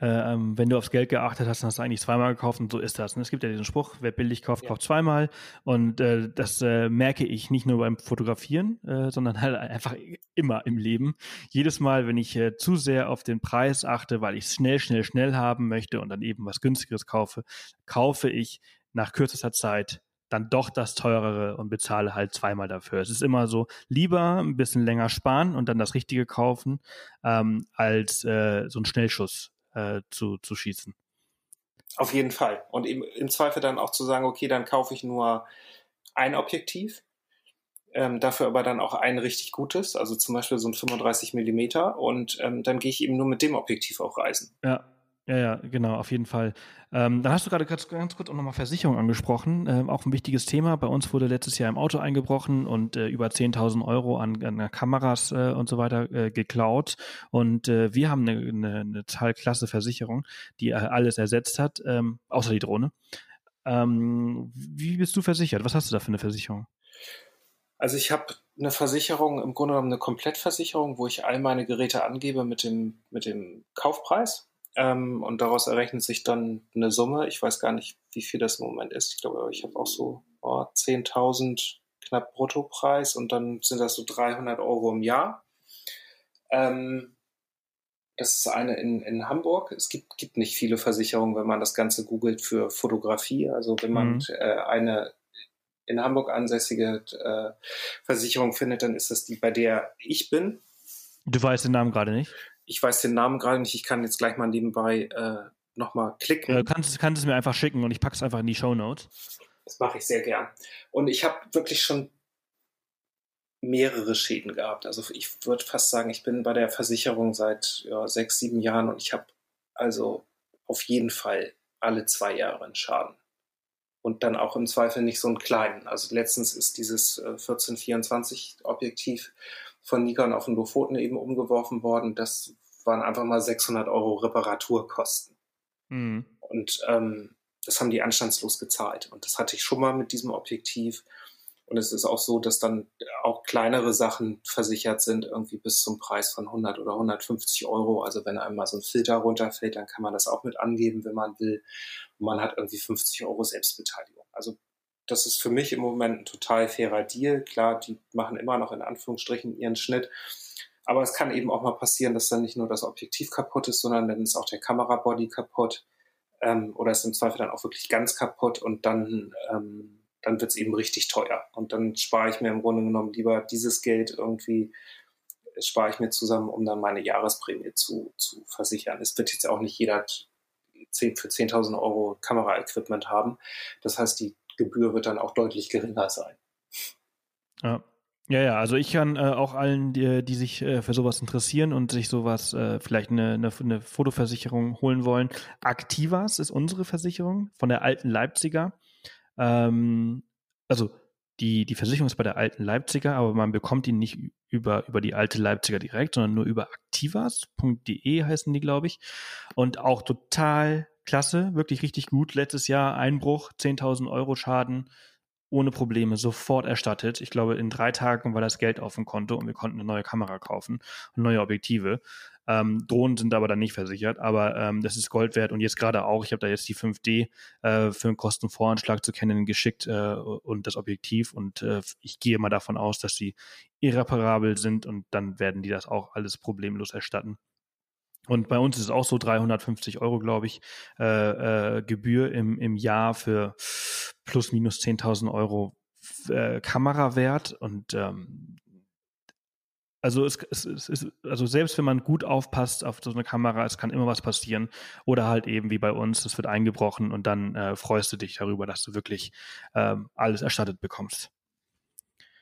ähm, wenn du aufs Geld geachtet hast, dann hast du eigentlich zweimal gekauft und so ist das. Und es gibt ja diesen Spruch, wer billig kauft, ja. kauft zweimal. Und äh, das äh, merke ich nicht nur beim Fotografieren, äh, sondern halt einfach immer im Leben. Jedes Mal, wenn ich äh, zu sehr auf den Preis achte, weil ich es schnell, schnell, schnell haben möchte und dann eben was günstigeres kaufe, kaufe ich nach kürzester Zeit dann doch das teurere und bezahle halt zweimal dafür. Es ist immer so, lieber ein bisschen länger sparen und dann das Richtige kaufen, ähm, als äh, so ein Schnellschuss äh, zu, zu schießen. Auf jeden Fall. Und im, im Zweifel dann auch zu sagen, okay, dann kaufe ich nur ein Objektiv, ähm, dafür aber dann auch ein richtig gutes, also zum Beispiel so ein 35 Millimeter und ähm, dann gehe ich eben nur mit dem Objektiv auch reisen. Ja, Ja, ja, genau, auf jeden Fall. Ähm, dann hast du gerade ganz, ganz kurz auch nochmal Versicherung angesprochen. Ähm, auch ein wichtiges Thema. Bei uns wurde letztes Jahr im Auto eingebrochen und äh, über 10.000 Euro an, an Kameras äh, und so weiter äh, geklaut. Und äh, wir haben eine, eine, eine total klasse Versicherung, die äh, alles ersetzt hat, ähm, außer die Drohne. Ähm, wie bist du versichert? Was hast du da für eine Versicherung? Also ich habe eine Versicherung, im Grunde genommen eine Komplettversicherung, wo ich all meine Geräte angebe mit dem, mit dem Kaufpreis ähm, und daraus errechnet sich dann eine Summe. Ich weiß gar nicht, wie viel das im Moment ist. Ich glaube, ich habe auch so oh, 10.000 knapp Bruttopreis und dann sind das so 300 Euro im Jahr. Ähm, das ist eine in, in Hamburg. Es gibt, gibt nicht viele Versicherungen, wenn man das Ganze googelt für Fotografie. Also wenn man mhm. äh, eine in Hamburg ansässige äh, Versicherung findet, dann ist das die, bei der ich bin. Du weißt den Namen gerade nicht? Ich weiß den Namen gerade nicht. Ich kann jetzt gleich mal nebenbei äh, nochmal klicken. Du kannst, kannst es mir einfach schicken und ich packe es einfach in die Show Notes. Das mache ich sehr gern. Und ich habe wirklich schon mehrere Schäden gehabt. Also ich würde fast sagen, ich bin bei der Versicherung seit ja, sechs, sieben Jahren und ich habe also auf jeden Fall alle zwei Jahre einen Schaden. Und dann auch im Zweifel nicht so einen kleinen. Also letztens ist dieses äh, 1424 Objektiv von Nikon auf den Lofoten eben umgeworfen worden. Das waren einfach mal 600 Euro Reparaturkosten. Mhm. Und ähm, das haben die anstandslos gezahlt. Und das hatte ich schon mal mit diesem Objektiv. Und es ist auch so, dass dann auch kleinere Sachen versichert sind, irgendwie bis zum Preis von 100 oder 150 Euro. Also wenn einmal so ein Filter runterfällt, dann kann man das auch mit angeben, wenn man will. Und man hat irgendwie 50 Euro Selbstbeteiligung. Also das ist für mich im Moment ein total fairer Deal. Klar, die machen immer noch in Anführungsstrichen ihren Schnitt. Aber es kann eben auch mal passieren, dass dann nicht nur das Objektiv kaputt ist, sondern dann ist auch der Kamerabody kaputt. Ähm, oder ist im Zweifel dann auch wirklich ganz kaputt und dann, ähm, dann wird es eben richtig teuer. Und dann spare ich mir im Grunde genommen lieber dieses Geld irgendwie, spare ich mir zusammen, um dann meine Jahresprämie zu, zu versichern. Es wird jetzt auch nicht jeder 10, für 10.000 Euro Kameraequipment haben. Das heißt, die Gebühr wird dann auch deutlich geringer sein. Ja. Ja, ja, also ich kann äh, auch allen, die, die sich äh, für sowas interessieren und sich sowas, äh, vielleicht eine, eine, eine Fotoversicherung holen wollen. Activas ist unsere Versicherung von der alten Leipziger. Ähm, also die, die Versicherung ist bei der alten Leipziger, aber man bekommt die nicht über, über die alte Leipziger direkt, sondern nur über activas.de heißen die, glaube ich. Und auch total klasse, wirklich richtig gut. Letztes Jahr Einbruch, 10.000 Euro Schaden, ohne Probleme, sofort erstattet. Ich glaube, in drei Tagen war das Geld auf dem Konto und wir konnten eine neue Kamera kaufen und neue Objektive. Ähm, Drohnen sind aber dann nicht versichert, aber ähm, das ist Gold wert und jetzt gerade auch, ich habe da jetzt die 5D äh, für einen Kostenvoranschlag zu kennen geschickt äh, und das Objektiv und äh, ich gehe mal davon aus, dass sie irreparabel sind und dann werden die das auch alles problemlos erstatten. Und bei uns ist es auch so 350 Euro, glaube ich, äh, äh, Gebühr im, im Jahr für plus minus 10.000 Euro äh, Kamerawert. Und ähm, also es, es, es ist, also selbst wenn man gut aufpasst auf so eine Kamera, es kann immer was passieren. Oder halt eben wie bei uns, es wird eingebrochen und dann äh, freust du dich darüber, dass du wirklich ähm, alles erstattet bekommst.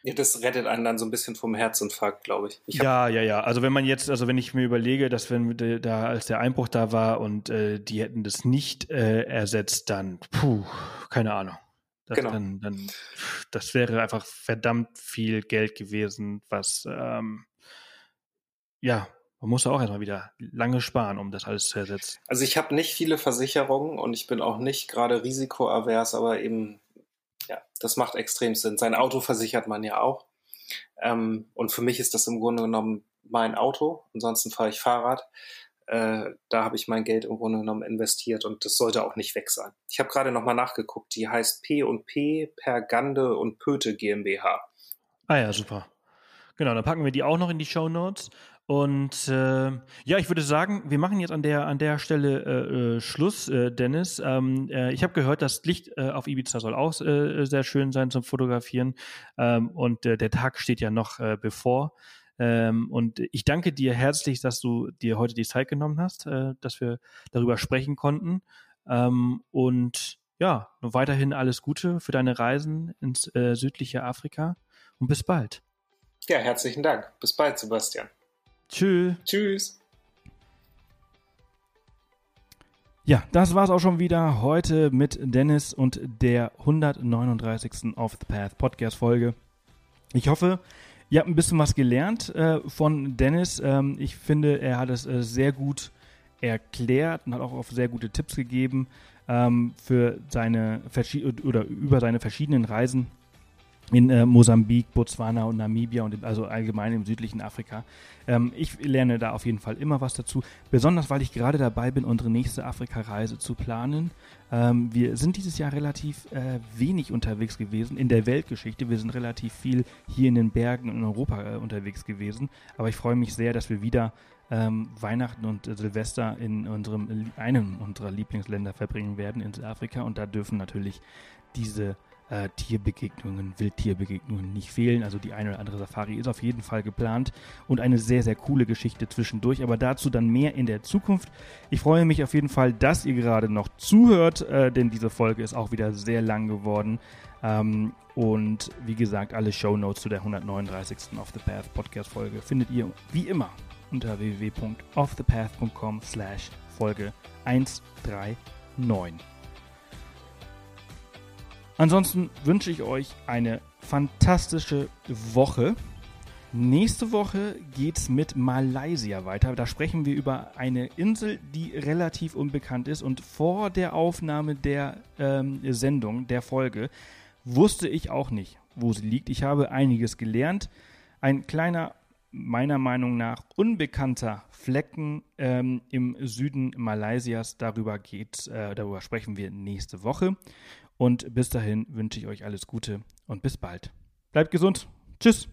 Ja, das rettet einen dann so ein bisschen vom Herzinfarkt, glaube ich. ich ja, ja, ja. Also wenn man jetzt, also wenn ich mir überlege, dass wenn da als der Einbruch da war und äh, die hätten das nicht äh, ersetzt, dann, puh, keine Ahnung. Das, genau. Dann, dann, das wäre einfach verdammt viel Geld gewesen, was ähm, ja, man muss auch erstmal wieder lange sparen, um das alles zu ersetzen. Also ich habe nicht viele Versicherungen und ich bin auch nicht gerade risikoavers, aber eben ja, das macht extrem Sinn. Sein Auto versichert man ja auch. Ähm, und für mich ist das im Grunde genommen mein Auto. Ansonsten fahre ich Fahrrad. Äh, da habe ich mein Geld im Grunde genommen investiert und das sollte auch nicht weg sein. Ich habe gerade nochmal nachgeguckt. Die heißt P und P Pergande und Pöte GmbH. Ah ja, super. Genau, dann packen wir die auch noch in die Show Notes. Und äh, ja, ich würde sagen, wir machen jetzt an der an der Stelle äh, äh, Schluss, äh, Dennis. Ähm, äh, ich habe gehört, das Licht äh, auf Ibiza soll auch äh, sehr schön sein zum Fotografieren. Ähm, und äh, der Tag steht ja noch äh, bevor. Ähm, und ich danke dir herzlich, dass du dir heute die Zeit genommen hast, äh, dass wir darüber sprechen konnten. Ähm, und ja, weiterhin alles Gute für deine Reisen ins äh, südliche Afrika und bis bald. Ja, herzlichen Dank. Bis bald, Sebastian. Tschüss. Tschüss. Ja, das war's auch schon wieder heute mit Dennis und der 139. Off the Path Podcast Folge. Ich hoffe, ihr habt ein bisschen was gelernt äh, von Dennis. Ähm, ich finde, er hat es äh, sehr gut erklärt und hat auch auf sehr gute Tipps gegeben ähm, für seine oder über seine verschiedenen Reisen in äh, Mosambik, Botswana und Namibia und also allgemein im südlichen Afrika. Ähm, ich lerne da auf jeden Fall immer was dazu, besonders weil ich gerade dabei bin, unsere nächste Afrika-Reise zu planen. Ähm, wir sind dieses Jahr relativ äh, wenig unterwegs gewesen in der Weltgeschichte. Wir sind relativ viel hier in den Bergen in Europa äh, unterwegs gewesen, aber ich freue mich sehr, dass wir wieder ähm, Weihnachten und Silvester in unserem einem unserer Lieblingsländer verbringen werden, in Südafrika und da dürfen natürlich diese äh, Tierbegegnungen, Wildtierbegegnungen nicht fehlen. Also die eine oder andere Safari ist auf jeden Fall geplant und eine sehr, sehr coole Geschichte zwischendurch. Aber dazu dann mehr in der Zukunft. Ich freue mich auf jeden Fall, dass ihr gerade noch zuhört, äh, denn diese Folge ist auch wieder sehr lang geworden. Ähm, und wie gesagt, alle Show Notes zu der 139. Off the Path Podcast Folge findet ihr wie immer unter www.offthepath.com slash Folge 139. Ansonsten wünsche ich euch eine fantastische Woche. Nächste Woche geht es mit Malaysia weiter. Da sprechen wir über eine Insel, die relativ unbekannt ist. Und vor der Aufnahme der ähm, Sendung, der Folge, wusste ich auch nicht, wo sie liegt. Ich habe einiges gelernt. Ein kleiner, meiner Meinung nach unbekannter Flecken ähm, im Süden Malaysias. Darüber geht, äh, darüber sprechen wir nächste Woche. Und bis dahin wünsche ich euch alles Gute und bis bald. Bleibt gesund. Tschüss.